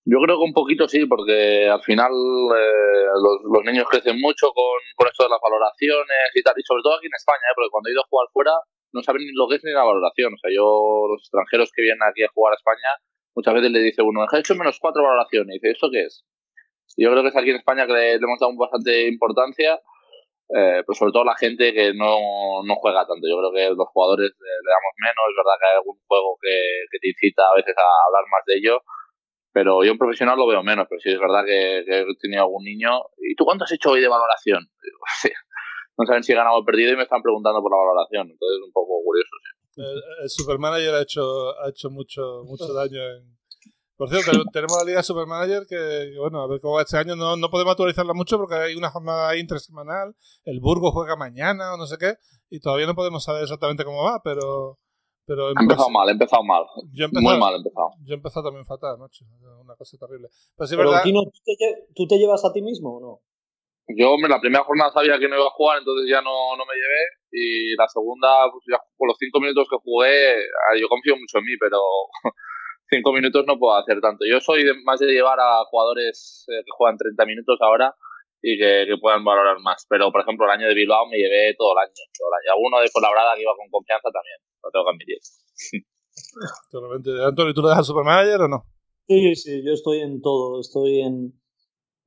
Yo creo que un poquito sí, porque al final eh, los, niños crecen mucho con, con, esto de las valoraciones y tal, y sobre todo aquí en España, ¿eh? porque cuando he ido a jugar fuera, no saben ni lo que es ni la valoración. O sea, yo, los extranjeros que vienen aquí a jugar a España, muchas veces le dice uno, he hecho menos cuatro valoraciones. Y dice, ¿esto qué es? yo creo que es aquí en España que le, hemos dado bastante importancia, eh, pero sobre todo la gente que no, no, juega tanto. Yo creo que los jugadores le, damos menos. Es verdad que hay algún juego que, que, te incita a veces a hablar más de ello, pero yo un profesional lo veo menos. Pero sí es verdad que, he tenido algún niño. ¿Y tú cuánto has hecho hoy de valoración? <laughs> no saben si he ganado o perdido y me están preguntando por la valoración. Entonces es un poco curioso. Sí. El, Supermanager ha hecho, ha hecho mucho, mucho daño en por cierto, tenemos la Liga Supermanager que, bueno, a ver cómo va este año. No, no podemos actualizarla mucho porque hay una jornada intersemanal. El Burgo juega mañana o no sé qué. Y todavía no podemos saber exactamente cómo va, pero. Pero he empezado mal, he empezado mal. Yo he Muy mal he empezado. Yo he empezado también fatal, macho. Una cosa terrible. Pero, sí, verdad... ¿tú, te, ¿tú te llevas a ti mismo o no? Yo, hombre, la primera jornada sabía que no iba a jugar, entonces ya no, no me llevé. Y la segunda, pues ya por los cinco minutos que jugué, yo confío mucho en mí, pero <laughs> cinco minutos no puedo hacer tanto. Yo soy más de llevar a jugadores eh, que juegan 30 minutos ahora y que, puedan valorar más. Pero, por ejemplo, el año de Bilbao me llevé todo el año. Todo el año. Alguno de colaborada que iba con confianza también. Lo tengo que admitir. <laughs> Totalmente. Antonio, ¿tú le das al Supermanager o no? Sí, sí, yo estoy en todo. Estoy en,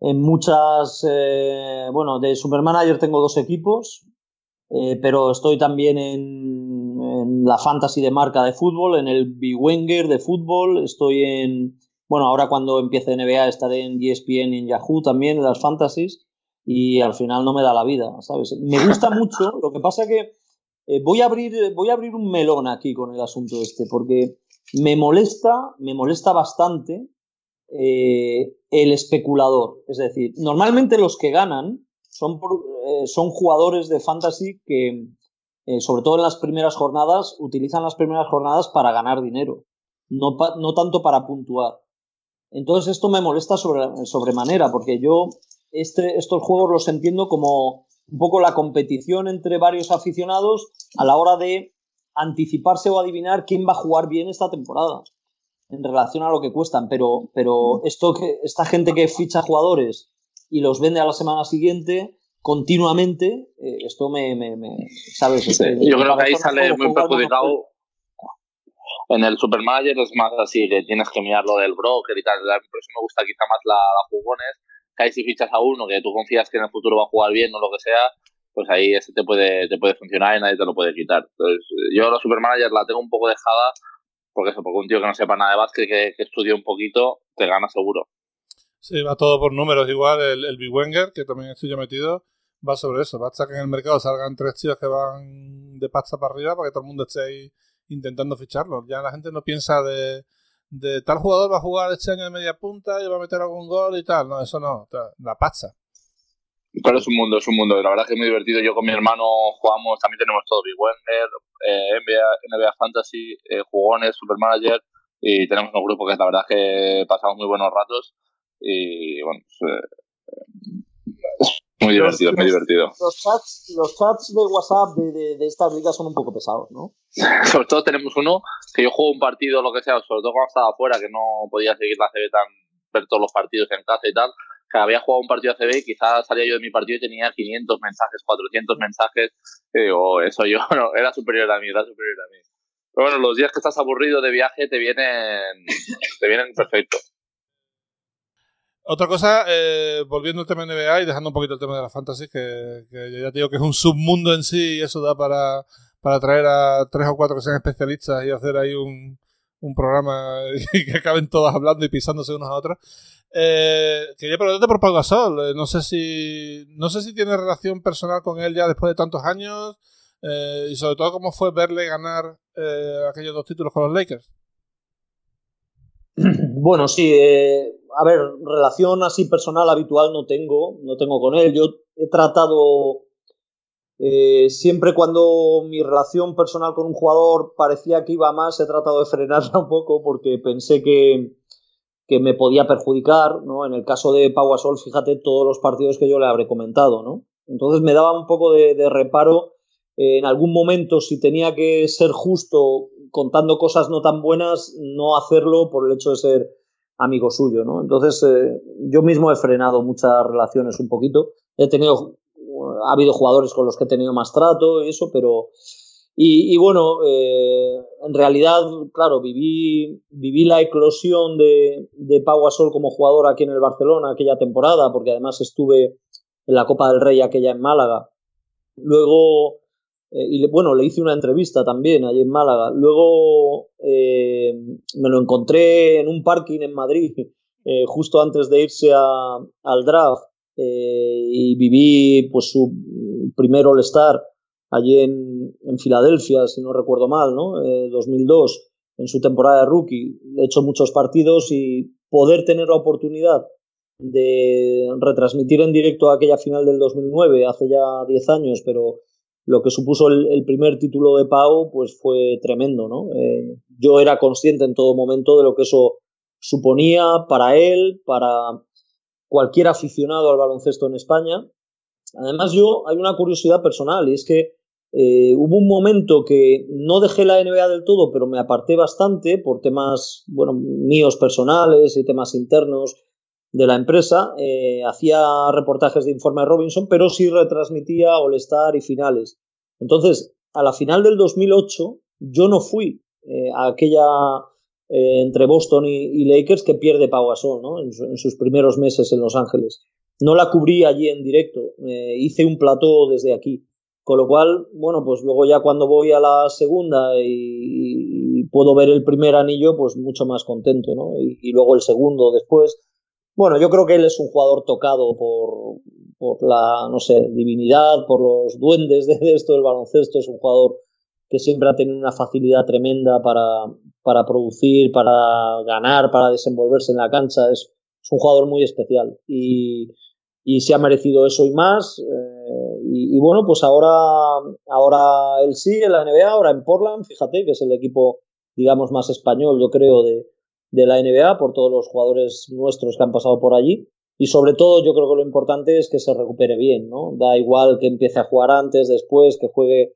en muchas. Eh, bueno, de Supermanager tengo dos equipos, eh, pero estoy también en en la fantasy de marca de fútbol, en el B-Wenger de fútbol, estoy en, bueno, ahora cuando empiece NBA estaré en ESPN y en Yahoo también, en las fantasies, y al final no me da la vida, ¿sabes? Me gusta mucho, lo que pasa que eh, voy, a abrir, voy a abrir un melón aquí con el asunto este, porque me molesta, me molesta bastante eh, el especulador. Es decir, normalmente los que ganan son, eh, son jugadores de fantasy que, eh, sobre todo en las primeras jornadas, utilizan las primeras jornadas para ganar dinero, no, no tanto para puntuar. Entonces esto me molesta sobre, sobremanera, porque yo este, estos juegos los entiendo como un poco la competición entre varios aficionados a la hora de anticiparse o adivinar quién va a jugar bien esta temporada en relación a lo que cuestan. Pero, pero esto que, esta gente que ficha jugadores y los vende a la semana siguiente, continuamente, eh, esto me, me, ¿sabes? yo creo que ahí sale muy perjudicado. En el Supermanager es más así, que tienes que mirar lo del broker y tal. Por eso me gusta quizá más la, la jugones, ahí si fichas a uno que tú confías que en el futuro va a jugar bien o lo que sea, pues ahí ese te puede, te puede funcionar y nadie te lo puede quitar. Entonces, yo la Supermanager la tengo un poco dejada, porque eso, porque un tío que no sepa nada de básquet, que, que estudie un poquito, te gana seguro. Sí, va todo por números igual. El, el Big Wenger, que también estoy yo metido, va sobre eso. Basta que en el mercado salgan tres tíos que van de pasta para arriba para que todo el mundo esté ahí intentando ficharlos. Ya la gente no piensa de, de tal jugador va a jugar este año de media punta y va a meter algún gol y tal. No, eso no. La pasta. Pero es un mundo, es un mundo. La verdad es que es muy divertido. Yo con mi hermano jugamos, también tenemos todo, Big Wender, eh, NBA, NBA, Fantasy, eh, jugones, Supermanager y tenemos un grupo que la verdad es que pasamos muy buenos ratos y bueno, pues, eh, muy divertido, muy divertido. Los chats, los chats de WhatsApp de, de, estas ligas son un poco pesados, ¿no? <laughs> sobre todo tenemos uno que yo juego un partido, lo que sea, sobre todo cuando estaba afuera, que no podía seguir la CB tan, ver todos los partidos en casa y tal, que había jugado un partido CB y quizás salía yo de mi partido y tenía 500 mensajes, 400 mensajes, y digo, eso yo, <laughs> no, era superior a mí, era superior a mí. Pero bueno, los días que estás aburrido de viaje te vienen, te vienen perfecto. Otra cosa, eh, volviendo al tema NBA y dejando un poquito el tema de la fantasy, que, que ya te digo que es un submundo en sí y eso da para, para traer a tres o cuatro que sean especialistas y hacer ahí un, un programa <laughs> y que acaben todos hablando y pisándose unos a otros. Eh, quería preguntarte por Pau Gasol. Eh, no sé si no sé si tiene relación personal con él ya después de tantos años eh, y sobre todo cómo fue verle ganar eh, aquellos dos títulos con los Lakers. <clears throat> Bueno, sí, a ver, relación así personal habitual no tengo, no tengo con él. Yo he tratado eh, siempre cuando mi relación personal con un jugador parecía que iba más, he tratado de frenarla un poco porque pensé que, que me podía perjudicar, ¿no? En el caso de Pau fíjate todos los partidos que yo le habré comentado, ¿no? Entonces me daba un poco de, de reparo eh, en algún momento si tenía que ser justo contando cosas no tan buenas, no hacerlo por el hecho de ser amigo suyo, ¿no? Entonces, eh, yo mismo he frenado muchas relaciones un poquito. He tenido, ha habido jugadores con los que he tenido más trato y eso, pero Y, bueno, eh, en realidad, claro, viví, viví la eclosión de, de Pau Gasol como jugador aquí en el Barcelona aquella temporada, porque además estuve en la Copa del Rey aquella en Málaga. Luego, eh, y bueno, le hice una entrevista también allí en Málaga. Luego eh, me lo encontré en un parking en Madrid, <laughs> justo antes de irse a, al draft, y viví pues su primer All-Star allí en, en, Filadelfia, si no recuerdo mal, ¿no? 2002, eh, en su temporada de rookie. He hecho muchos partidos y poder tener la oportunidad de retransmitir en directo aquella final del 2009, hace ya 10 años, pero lo que supuso el, primer título de Pau, pues fue tremendo, ¿no? Eh, yo era consciente en todo momento de lo que eso suponía para él, para cualquier aficionado al baloncesto en España. Además, yo hay una curiosidad personal y es que eh, hubo un momento que no dejé la NBA del todo, pero me aparté bastante por temas, bueno, míos personales y temas internos de la empresa. Eh, hacía reportajes de Informe Robinson, pero sí retransmitía All-Star y finales. Entonces, a la final del 2008, yo no fui eh, a aquella entre Boston y, Lakers que pierde Pau Gasol, ¿no? En, sus primeros meses en Los Ángeles. No la cubrí allí en directo, hice un plató desde aquí. Con lo cual, bueno, pues luego ya cuando voy a la segunda y, puedo ver el primer anillo, pues mucho más contento, ¿no? Y, luego el segundo después. Bueno, yo creo que él es un jugador tocado por, por la, no sé, divinidad, por los duendes de, esto del baloncesto. Es un jugador que siempre ha tenido una facilidad tremenda para, para producir, para ganar, para desenvolverse en la cancha. Es, un jugador muy especial y, y se ha merecido eso y más. Eh, y, bueno, pues ahora, ahora él sigue en la NBA, ahora en Portland, fíjate que es el equipo, digamos, más español, yo creo, de, de la NBA, por todos los jugadores nuestros que han pasado por allí. Y sobre todo, yo creo que lo importante es que se recupere bien, ¿no? Da igual que empiece a jugar antes, después, que juegue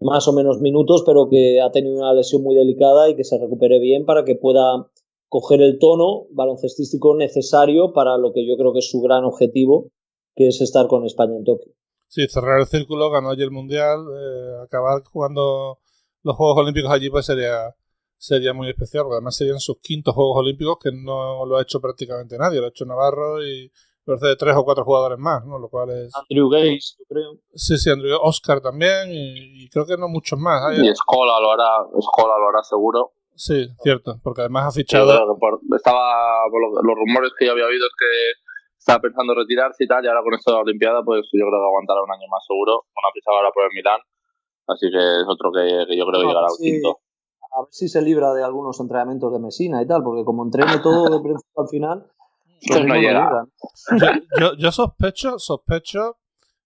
más o menos minutos, pero que ha tenido una lesión muy delicada y que se recupere bien para que pueda coger el tono baloncestístico necesario para lo que yo creo que es su gran objetivo, que es estar con España en Tokio. Sí, cerrar el círculo, ganó allí el Mundial, eh, acabar jugando los Juegos Olímpicos allí pues sería sería muy especial, porque además serían sus quintos Juegos Olímpicos que no lo ha hecho prácticamente nadie, lo ha hecho Navarro y parece de tres o cuatro jugadores más, ¿no? Lo cual es... Andrew Gates, yo creo. Sí, sí, Andrew Oscar también y, creo que no muchos más. Y Escola lo hará, Escola lo hará seguro. Sí, cierto, porque además ha fichado... estaba, por los rumores que yo había oído es que estaba pensando retirarse y tal, y ahora con esto de la Olimpiada, pues yo creo que aguantará un año más seguro. Una pisada ahora por el Milán, así que es otro que, yo creo que llegará al quinto. A ver si se libra de algunos entrenamientos de Mesina y tal, porque como entrene todo de <laughs> principio al final, pues no, llega. Yo, yo, sospecho, sospecho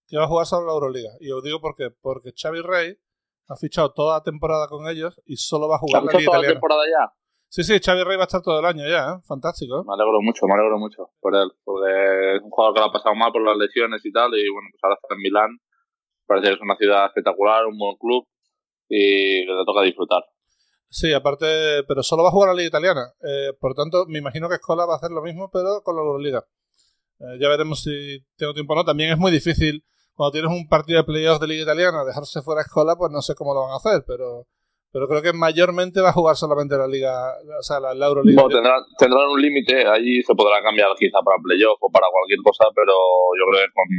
que va a jugar solo la Euroliga. Y os digo por qué. Porque Xavi Rey ha fichado toda la temporada con ellos y solo va a jugar la Liga toda la temporada ya? Sí, sí, Xavi Rey va a estar todo el año ya, ¿eh? fantástico. ¿eh? Me alegro mucho, me alegro mucho por él, porque es un jugador que lo ha pasado mal por las lesiones y tal, y bueno, pues ahora está en Milán, parece que es una ciudad espectacular, un buen club, y le toca disfrutar. Sí, aparte, pero solo va a jugar la Liga Italiana, eh, por tanto, me imagino que Escola va a hacer lo mismo, pero con la Euroliga. Eh, ya veremos si tengo tiempo o no, también es muy difícil, cuando tienes un partido de playoffs de Liga Italiana, dejarse fuera Escola, pues no sé cómo lo van a hacer, pero pero creo que mayormente va a jugar solamente la Liga, o sea, la, Euroliga. Tendrán, un límite, ahí se podrá cambiar quizá para playoff o para cualquier cosa, pero yo creo que con,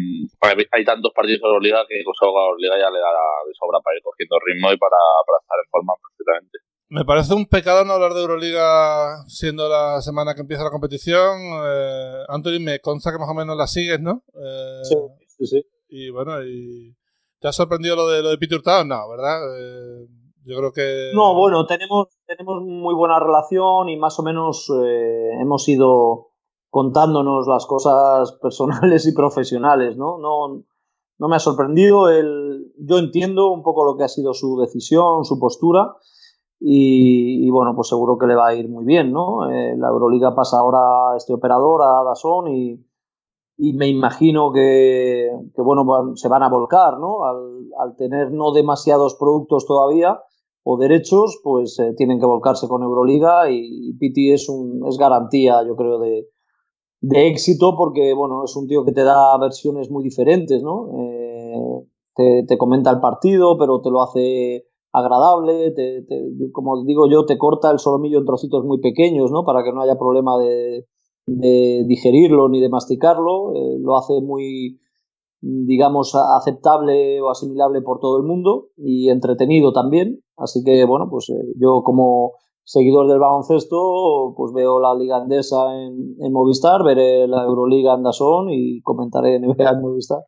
hay tantos partidos de Euroliga que con la Euroliga ya le dará de sobra para ir cogiendo ritmo y para, para estar en forma perfectamente. Me parece un pecado no hablar de Euroliga siendo la semana que empieza la competición. Eh, Anthony, me consta que más o menos la sigues, ¿no? Eh, sí, sí, sí. Y bueno, y ¿te ha sorprendido lo de lo de Peter Hurtado? No, ¿verdad? Eh, yo creo que... No, bueno, tenemos, tenemos muy buena relación y más o menos eh, hemos ido contándonos las cosas <laughs> personales y profesionales, ¿no? No, no me ha sorprendido. El, yo entiendo un poco lo que ha sido su decisión, su postura y, bueno, pues seguro que le va a ir muy bien, ¿no? Eh, la Euroliga pasa ahora a este operador, a Dazón y, y me imagino que, que, bueno, se van a volcar, ¿no? Al, tener no demasiados productos todavía, o derechos, pues eh, tienen que volcarse con Euroliga y Piti es, un, es garantía, yo creo, de, de, éxito porque, bueno, es un tío que te da versiones muy diferentes, ¿no? Eh, te, te, comenta el partido, pero te lo hace agradable, te, como digo yo, te corta el solomillo en trocitos muy pequeños, ¿no? Para que no haya problema de, digerirlo ni de masticarlo, eh, lo hace muy, digamos, aceptable o asimilable por todo el mundo y entretenido también. Así que, bueno, pues eh, yo como seguidor del baloncesto, pues veo la Liga Andesa en, en Movistar, veré la Euroliga en y comentaré NBA en Movistar.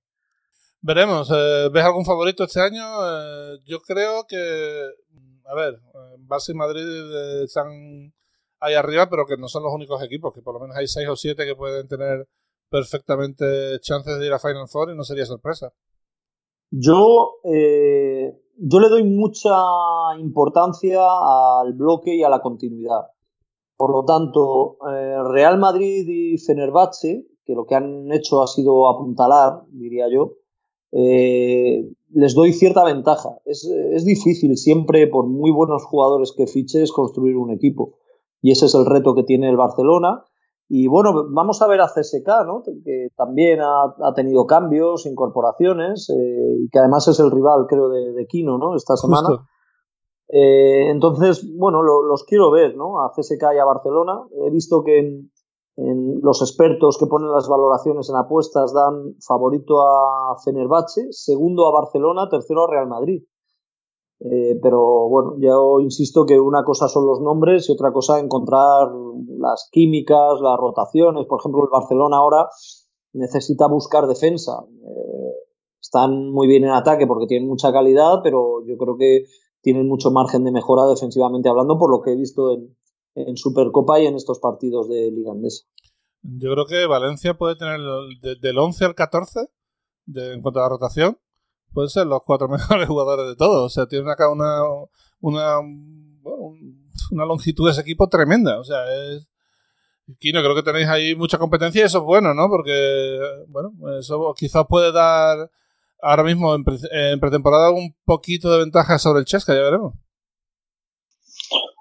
Veremos. Eh, ¿Ves algún favorito este año? Eh, yo creo que, a ver, Barça y Madrid están ahí arriba, pero que no son los únicos equipos, que por lo menos hay seis o siete que pueden tener perfectamente chances de ir a Final Four y no sería sorpresa. Yo, eh, yo le doy mucha importancia al bloque y a la continuidad. Por lo tanto, eh, Real Madrid y Fenerbahce, que lo que han hecho ha sido apuntalar, diría yo, eh, les doy cierta ventaja. Es, es, difícil siempre, por muy buenos jugadores que fiches, construir un equipo. Y ese es el reto que tiene el Barcelona. Y bueno, vamos a ver a CSK, ¿no? que también ha, tenido cambios, incorporaciones, eh, y que además es el rival, creo, de, de Kino ¿no? esta semana. Eh, entonces, bueno, los quiero ver, ¿no? A CSK y a Barcelona. He visto que en, los expertos que ponen las valoraciones en apuestas dan favorito a Fenerbahce, segundo a Barcelona, tercero a Real Madrid. Eh, pero bueno, yo insisto que una cosa son los nombres y otra cosa encontrar las químicas, las rotaciones. Por ejemplo, el Barcelona ahora necesita buscar defensa. Eh, están muy bien en ataque porque tienen mucha calidad, pero yo creo que tienen mucho margen de mejora defensivamente hablando por lo que he visto en, Supercopa y en estos partidos de Liga Andesa. Yo creo que Valencia puede tener del 11 al 14 en cuanto a la rotación pueden ser los cuatro <laughs> mejores jugadores de todos. O sea, tiene acá una, una, una longitud de ese equipo tremenda. O sea, es. Kino, creo que tenéis ahí mucha competencia y eso es bueno, ¿no? Porque, bueno, eso quizás puede dar ahora mismo en, pretemporada un poquito de ventaja sobre el Chesca, ya veremos.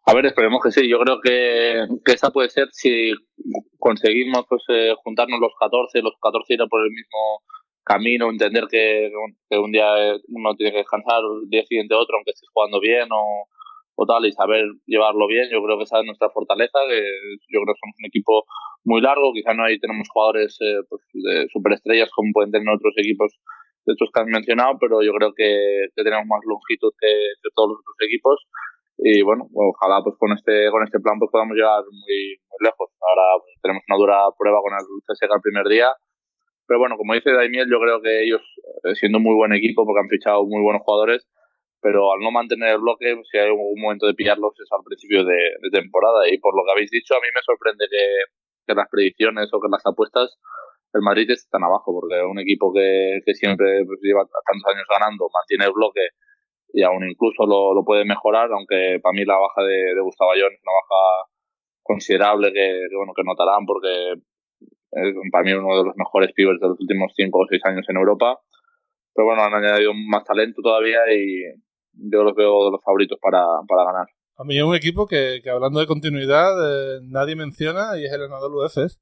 A ver, esperemos que sí. Yo creo que, que esa puede ser si conseguimos pues eh, juntarnos los 14, los 14 ir por el mismo camino, entender que, un día uno tiene que descansar, el día siguiente otro, aunque estés jugando bien o, o tal, y saber llevarlo bien. Yo creo que esa es nuestra fortaleza, que yo creo que somos un equipo muy largo, quizá no ahí tenemos jugadores eh, pues, de superestrellas como pueden tener otros equipos de estos que has mencionado, pero yo creo que, tenemos más longitud que, todos los otros equipos y bueno, ojalá pues con este con este plan pues podamos llegar muy, muy lejos. Ahora pues, tenemos una dura prueba con el CSK el primer día pero bueno, como dice Daimiel, yo creo que ellos, eh, siendo un muy buen equipo, porque han fichado muy buenos jugadores, pero al no mantener el bloque, si hay algún momento de pillarlos es al principio de, temporada. Y por lo que habéis dicho, a mí me sorprende que, las predicciones o que las apuestas, el Madrid esté tan abajo, porque un equipo que, siempre pues, lleva tantos años ganando, mantiene el bloque y aún incluso lo, puede mejorar, aunque para mí la baja de, Gustavo Ayón es una baja considerable que, bueno que notarán porque es para mí uno de los mejores pibes de los últimos 5 o 6 años en Europa. Pero bueno, han añadido más talento todavía y yo los veo de los favoritos para, ganar. A mí es un equipo que, hablando de continuidad, eh, nadie menciona y es el Efes,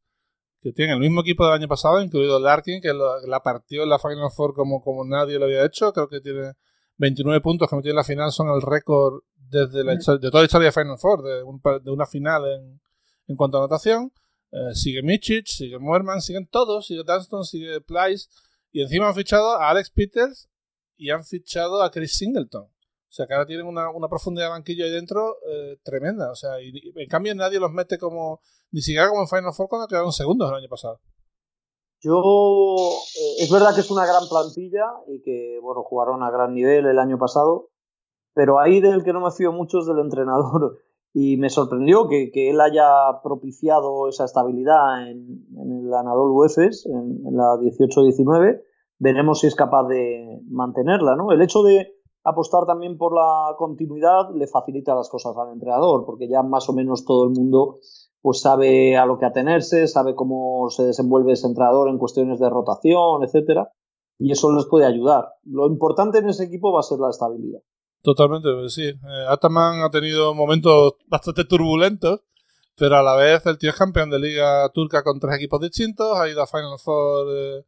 que tiene el mismo equipo del año pasado, incluido Larkin, que la partió en la Final Four como, como nadie lo había hecho. Creo que tiene 29 puntos que metió en la final, son el récord desde la, de toda la historia de Final Four, de, de una final en, en cuanto a anotación. Eh, sigue Michich, sigue Muerman, siguen todos, sigue Dunston, sigue Plyce. Y encima han fichado a Alex Peters y han fichado a Chris Singleton. O sea, que ahora tienen una, profundidad de banquillo ahí dentro eh, tremenda. O sea, y, en cambio nadie los mete como, ni siquiera como en Final Four cuando quedaron segundos el año pasado. Yo, eh, es verdad que es una gran plantilla y que, bueno, jugaron a gran nivel el año pasado, pero ahí del que no me fío mucho es del entrenador <laughs> y me sorprendió que, que, él haya propiciado esa estabilidad en, en el Anadolu Efes, en, en la 18-19. Veremos si es capaz de mantenerla. ¿no? El hecho de apostar también por la continuidad le facilita las cosas al entrenador, porque ya más o menos todo el mundo pues sabe a lo que atenerse, sabe cómo se desenvuelve ese entrenador en cuestiones de rotación, etcétera, y eso les puede ayudar. Lo importante en ese equipo va a ser la estabilidad. Totalmente, pues sí. Eh, Ataman ha tenido momentos bastante turbulentos, pero a la vez el tío es campeón de liga turca con tres equipos distintos, ha ido a Final Four, eh,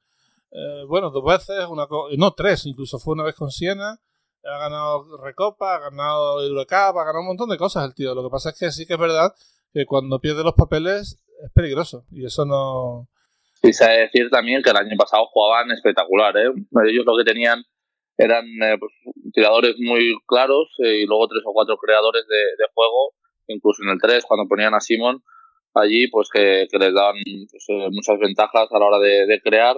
eh, bueno, dos veces, una no, tres, incluso fue una vez con Siena. Ha ganado Recopa, ha ganado Eurocup, ha ganado un montón de cosas el tío. Lo que pasa es que sí que es verdad que cuando pierde los papeles es peligroso. Y eso no. Y debe decir también que el año pasado jugaban espectacular, ¿eh? Ellos lo que tenían eran eh, pues, tiradores muy claros eh, y luego tres o cuatro creadores de, juego, incluso en el 3, cuando ponían a Simon allí, pues que, les daban pues, eh, muchas ventajas a la hora de, crear.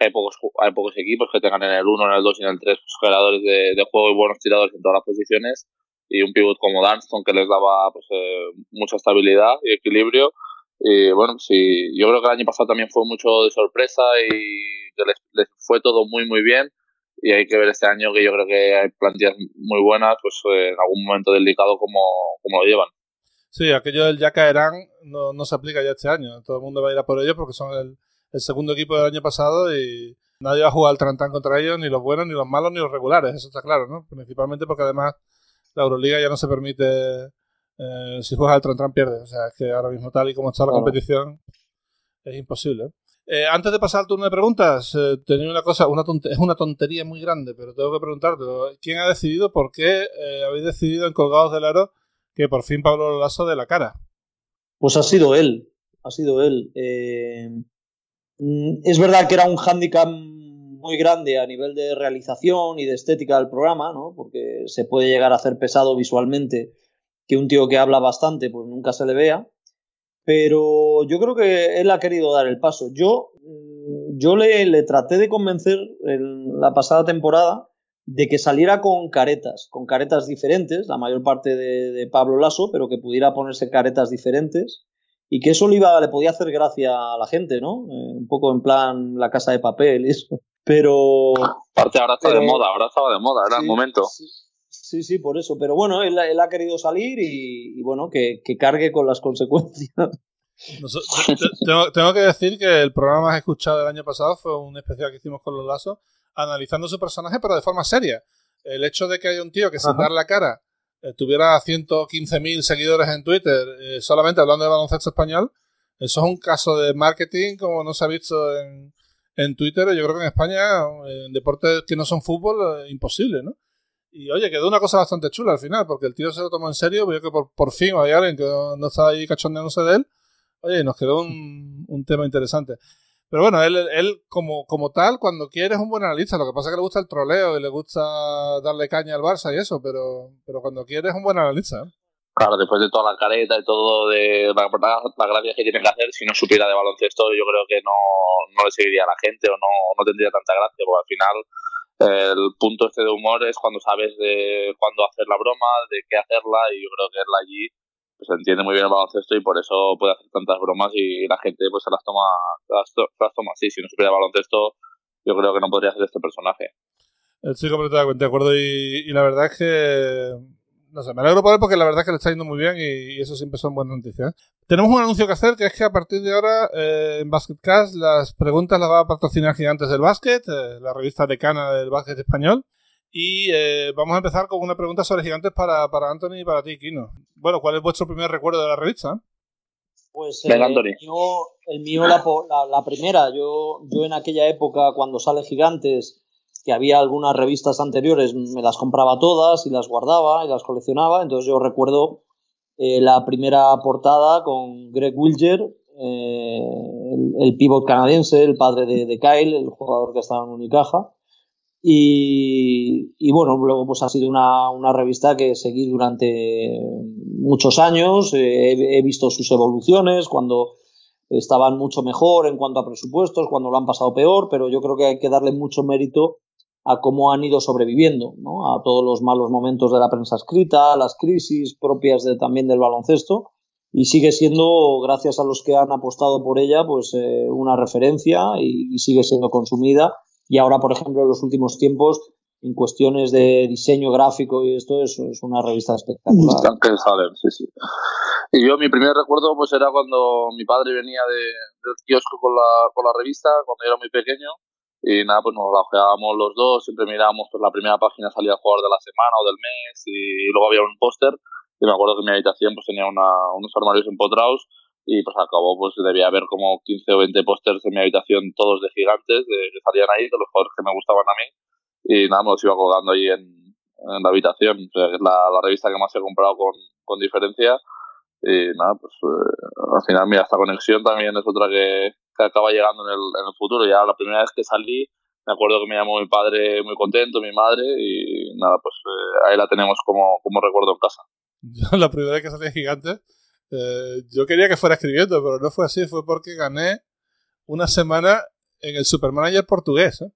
Hay pocos, hay pocos equipos que tengan en el 1, en el 2 y en el 3 pues, creadores de, juego y buenos tiradores en todas las posiciones. Y un pivot como Dunston que les daba pues, mucha estabilidad y equilibrio. Y bueno, sí, yo creo que el año pasado también fue mucho de sorpresa y que les, les fue todo muy, muy bien y hay que ver este año que yo creo que hay plantillas muy buenas, pues eh, en algún momento delicado como, como lo llevan. Sí, aquello del ya caerán no, no se aplica ya este año. Todo el mundo va a ir a por ellos porque son el, el segundo equipo del año pasado y nadie va a jugar al Trantán contra ellos, ni los buenos, ni los malos, ni los regulares, eso está claro, ¿no? Principalmente porque además la Euroliga ya no se permite, eh, si juegas al Trantán pierdes. O sea, es que ahora mismo tal y como está la competición es imposible. Eh, antes de pasar al turno de preguntas, eh, tenía una cosa, una es una tontería muy grande, pero tengo que preguntarte, ¿quién ha decidido, por qué habéis decidido en Colgados del Aro que por fin Pablo Lasso de la cara? Pues ha sido él, ha sido él. Mm, es verdad que era un hándicap muy grande a nivel de realización y de estética del programa, ¿no? Porque se puede llegar a hacer pesado visualmente que un tío que habla bastante, pues nunca se le vea pero yo creo que él ha querido dar el paso. Yo, mm, yo le, le traté de convencer en la pasada temporada de que saliera con caretas, con caretas diferentes, la mayor parte de, Pablo Lasso, pero que pudiera ponerse caretas diferentes y que eso le, iba, le podía hacer gracia a la gente, ¿no? Eh, un poco en plan la casa de papel y eso. Pero. Aparte, ahora está de moda, ahora estaba de moda, era el momento. Sí, sí, por eso. Pero bueno, él, ha querido salir y, bueno, que, cargue con las <laughs> consecuencias. tengo, que decir que el programa más escuchado del año pasado fue un especial que hicimos con los lazos, analizando su personaje, pero de forma seria. El hecho de que haya un tío que sin dar la cara eh, tuviera 115.000 seguidores en Twitter eh, solamente hablando de baloncesto español, eso es un caso de marketing como no se ha visto en, en Twitter. Yo creo que en España, en deportes que no son fútbol, es imposible, ¿no? Y oye, quedó una cosa bastante chula al final, porque el tío se lo tomó en serio, vio que por, por fin había alguien que no, estaba ahí cachondeándose de él. Oye, nos quedó un, un tema interesante. Pero bueno, él, él como, como tal, cuando quiere es un buen analista. Lo que pasa es que le gusta el troleo y le gusta darle caña al Barça y eso, pero, pero cuando quiere es un buen analista. ¿eh? Claro, después de toda la careta y todo de la, la gracia que tiene que hacer, si no supiera de baloncesto, yo creo que no, no le seguiría a la gente o no, no tendría tanta gracia, porque al final el punto este de humor es cuando sabes de cuándo hacer la broma, de qué hacerla, y yo creo que él allí pues entiende muy bien el baloncesto y por eso puede hacer tantas bromas y la gente pues se las toma, las, toma así. Si no supiera baloncesto, yo creo que no podría ser este personaje. Estoy completamente de acuerdo y, y la verdad es que no sé, me alegro por él porque la verdad es que le está yendo muy bien y, eso siempre son buenas noticias. Tenemos un anuncio que hacer que es que a partir de ahora eh, en Basketcast las preguntas las va a patrocinar Gigantes del Básquet, eh, la revista decana del básquet español. Y eh, vamos a empezar con una pregunta sobre Gigantes para, para Anthony y para ti, Kino. Bueno, ¿cuál es vuestro primer recuerdo de la revista? Pues el mío, el mío la, la, primera. Yo, yo en aquella época, cuando sale Gigantes, que había algunas revistas anteriores, me las compraba todas y las guardaba y las coleccionaba. Entonces yo recuerdo eh, la primera portada con Greg Wilger, eh, el, pívot canadiense, el padre de, Kyle, el jugador que estaba en Unicaja. Y, bueno, luego pues ha sido una, una, revista que seguí durante muchos años, eh, he, he, visto sus evoluciones, cuando estaban mucho mejor en cuanto a presupuestos, cuando lo han pasado peor, pero yo creo que hay que darle mucho mérito a cómo han ido sobreviviendo, ¿no? a todos los malos momentos de la prensa escrita, a las crisis propias de, también del baloncesto, y sigue siendo, gracias a los que han apostado por ella, pues eh, una referencia y, sigue siendo consumida. Y ahora, por ejemplo, en los últimos tiempos, en cuestiones de diseño gráfico y esto, es, es una revista espectacular. sí, sí. Y yo, mi primer recuerdo, pues era cuando mi padre venía de, del kiosco con la, con la revista, cuando yo era muy pequeño, y nada, pues nos la ojeábamos los dos, siempre mirábamos pues la primera página salía el jugador de la semana o del mes y luego había un póster y me acuerdo que mi habitación pues tenía una, unos armarios empotrados y pues acabó pues debía haber como 15 o 20 pósters en mi habitación todos de gigantes de, que salían ahí, de los jugadores que me gustaban a mí y nada, me los iba colgando ahí en, en la habitación. O sea, es la, la, revista que más he comprado con, con diferencia. Y nada, pues eh, al final, mira, esta conexión también es otra que, que acaba llegando en el, en el futuro. Ya la primera vez que salí, me acuerdo que me llamó mi padre muy contento, mi madre, y nada, pues eh, ahí la tenemos como, como recuerdo en casa. <laughs> La primera vez que salí Gigante, eh, yo quería que fuera escribiendo, pero no fue así, fue porque gané una semana en el Supermanager portugués. ¿eh?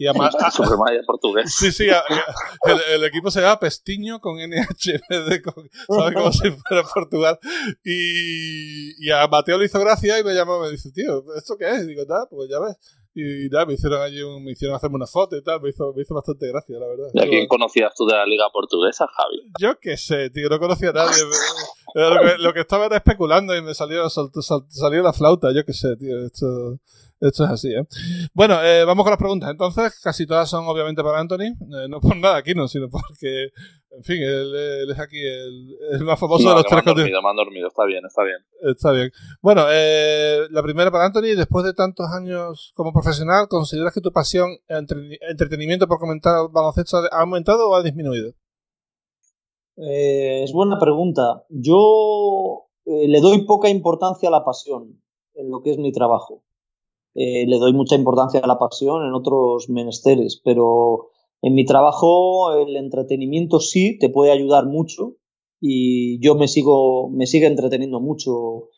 Y además, <laughs> Supermanager portugués. Sí, sí, el, el, equipo se llama Pestiño con NH, ¿sabes? Como si fuera Portugal. Y, y, a Mateo le hizo gracia y me llamó y me dice, tío, ¿esto qué es? Y digo, nada, pues ya ves. Y nada, me hicieron allí un, me hicieron hacerme una foto y tal, me hizo, me hizo bastante gracia, la verdad. ¿Y a quién conocías tú de la Liga Portuguesa, Javi? Yo qué sé, tío, no conocía a nadie. lo, que, lo, que, estaba era especulando y me salió, salió la flauta, yo qué sé, tío, esto... Esto es así, ¿eh? Bueno, eh, vamos con las preguntas. Entonces, casi todas son obviamente para Anthony. Eh, no por nada aquí, no, sino porque, en fin, él, él es aquí el, el, más famoso no, de los tres dormido, me han dormido, está bien, está bien. Está bien. Bueno, eh, la primera para Anthony. Después de tantos años como profesional, ¿consideras que tu pasión, entre, entretenimiento por comentar baloncesto ha aumentado o ha disminuido? Eh, es buena pregunta. Yo eh, le doy poca importancia a la pasión en lo que es mi trabajo eh, le doy mucha importancia a la pasión en otros menesteres, pero en mi trabajo el entretenimiento sí te puede ayudar mucho y yo me sigo me sigue entreteniendo mucho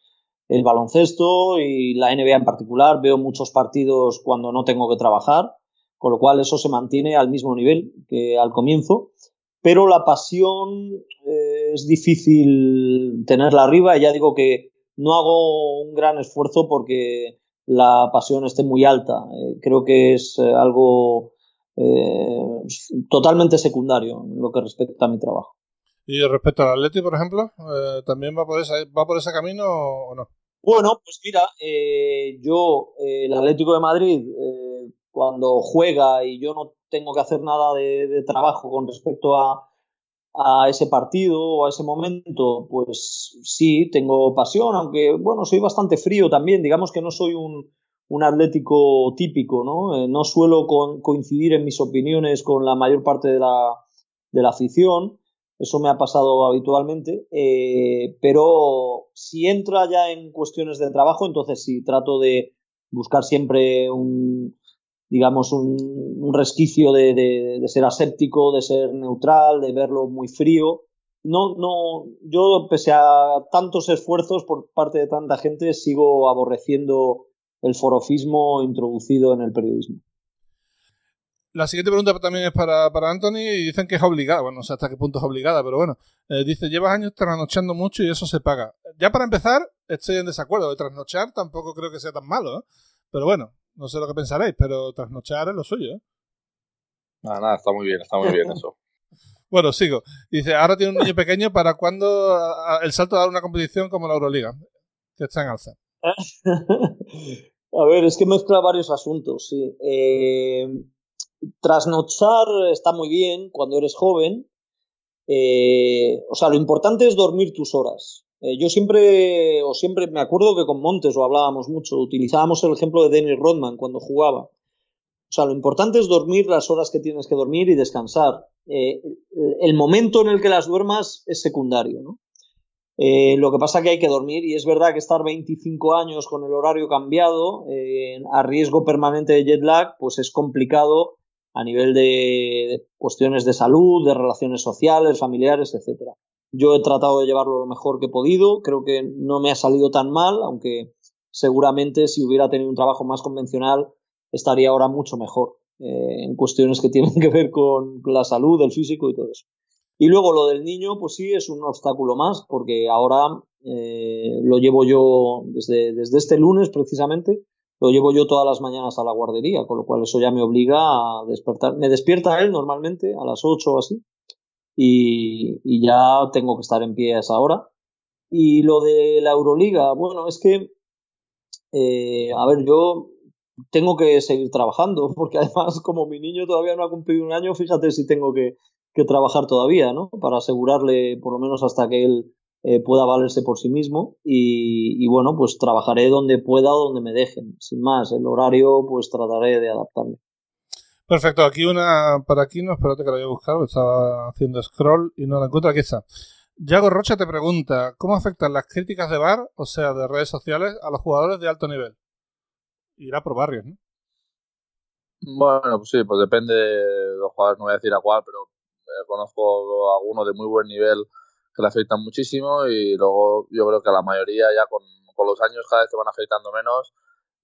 el baloncesto y la NBA en particular, veo muchos partidos cuando no tengo que trabajar, con lo cual eso se mantiene al mismo nivel que al comienzo, pero la pasión eh, es difícil tenerla arriba. Y ya digo que no hago un gran esfuerzo porque la pasión esté muy alta. Eh, creo que es eh, algo eh, totalmente secundario en lo que respecta a mi trabajo. ¿Y respecto al Atleti, por ejemplo, también va por, ese, va por ese camino o no? Bueno, pues mira, yo, el Atlético de Madrid, cuando juega y yo no tengo que hacer nada de, de trabajo con respecto a, a ese partido o a ese momento, pues sí, tengo pasión, aunque bueno, soy bastante frío también, digamos que no soy un, un atlético típico, ¿no? Eh, no suelo coincidir en mis opiniones con la mayor parte de la, de la afición, eso me ha pasado habitualmente, eh, pero si entra ya en cuestiones de trabajo, entonces sí, trato de buscar siempre un, digamos, un, resquicio de, ser aséptico, de ser neutral, de verlo muy frío. No, no, yo pese a tantos esfuerzos por parte de tanta gente, sigo aborreciendo el forofismo introducido en el periodismo. La siguiente pregunta también es para, para Anthony y dicen que es obligada. Bueno, no sé hasta qué punto es obligada, pero bueno. Eh, dice, llevas años trasnochando mucho y eso se paga. Ya para empezar, estoy en desacuerdo. De trasnochar tampoco creo que sea tan malo, ¿eh? Pero bueno, no sé lo que pensaréis, pero trasnochar es lo suyo, ¿eh? Nada, nada, está muy bien, está muy bien eso. <laughs> bueno, sigo. Dice, ahora tiene un niño pequeño, ¿para cuándo el salto a dar una competición como la Euroliga? Que está en alza. <laughs> a ver, es que mezcla varios asuntos, sí. Eh, trasnochar está muy bien cuando eres joven. Eh, o sea, lo importante es dormir tus horas. Eh, yo siempre, o siempre me acuerdo que con Montes lo hablábamos mucho, utilizábamos el ejemplo de Dennis Rodman cuando jugaba. O sea, lo importante es dormir las horas que tienes que dormir y descansar. Eh, el momento en el que las duermas es secundario, ¿no? Eh, lo que pasa es que hay que dormir y es verdad que estar 25 años con el horario cambiado, a riesgo permanente de jet lag, pues es complicado a nivel de, de cuestiones de salud, de relaciones sociales, familiares, etcétera. Yo he tratado de llevarlo lo mejor que he podido, creo que no me ha salido tan mal, aunque seguramente si hubiera tenido un trabajo más convencional estaría ahora mucho mejor eh, en cuestiones que tienen que ver con la salud, el físico y todo eso. Y luego lo del niño, pues sí, es un obstáculo más, porque ahora eh, lo llevo yo desde, desde este lunes precisamente, lo llevo yo todas las mañanas a la guardería, con lo cual eso ya me obliga a despertar. Me despierta él normalmente a las 8 o así, y, ya tengo que estar en pie a esa hora. Y lo de la Euroliga, bueno, es que, eh, a ver, yo tengo que seguir trabajando, <laughs> porque además como mi niño todavía no ha cumplido un año, fíjate si tengo que, trabajar todavía, ¿no? Para asegurarle, por lo menos hasta que él eh, pueda valerse por sí mismo. Y, bueno, pues trabajaré donde pueda o donde me dejen. Sin más, el horario, pues trataré de adaptarme. Perfecto, aquí una para aquí, no espérate que la voy a buscar, estaba haciendo scroll y no la encuentro, aquí está. Yago Rocha te pregunta, ¿cómo afectan las críticas de bar, o sea, de redes sociales, a los jugadores de alto nivel? Irá por barrios, ¿no? Bueno, pues sí, pues depende de los jugadores, no voy a decir a cuál, pero eh, conozco algunos de muy buen nivel que le afectan muchísimo y luego yo creo que la mayoría ya con, con los años cada vez te van afectando menos.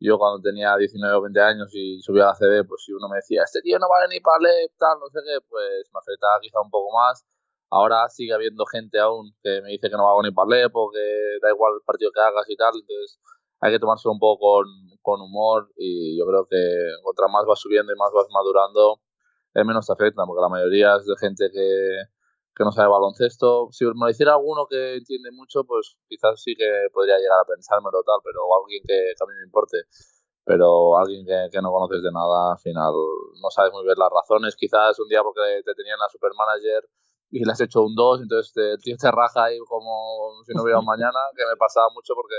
Yo cuando tenía 19 o 20 años y subía a la CD, pues si uno me decía, este tío no vale ni para leer, tal, no sé qué, pues me afectaba quizá un poco más. Ahora sigue habiendo gente aún que me dice que no hago ni para leer, porque da igual el partido que hagas y tal, entonces hay que tomárselo un poco con, con humor y yo creo que contra más vas subiendo y más vas madurando, es menos te afecta, porque la mayoría es de gente que, que no sabe baloncesto. Si me lo hiciera alguno que entiende mucho, pues quizás sí que podría llegar a pensármelo tal, pero alguien que, a mí me importe. Pero alguien que, que, no conoces de nada, al final no sabes muy bien las razones. Quizás un día porque te tenían a supermanager y le has hecho un 2, entonces te, el tío te raja ahí como si no hubiera un <laughs> mañana, que me pasaba mucho porque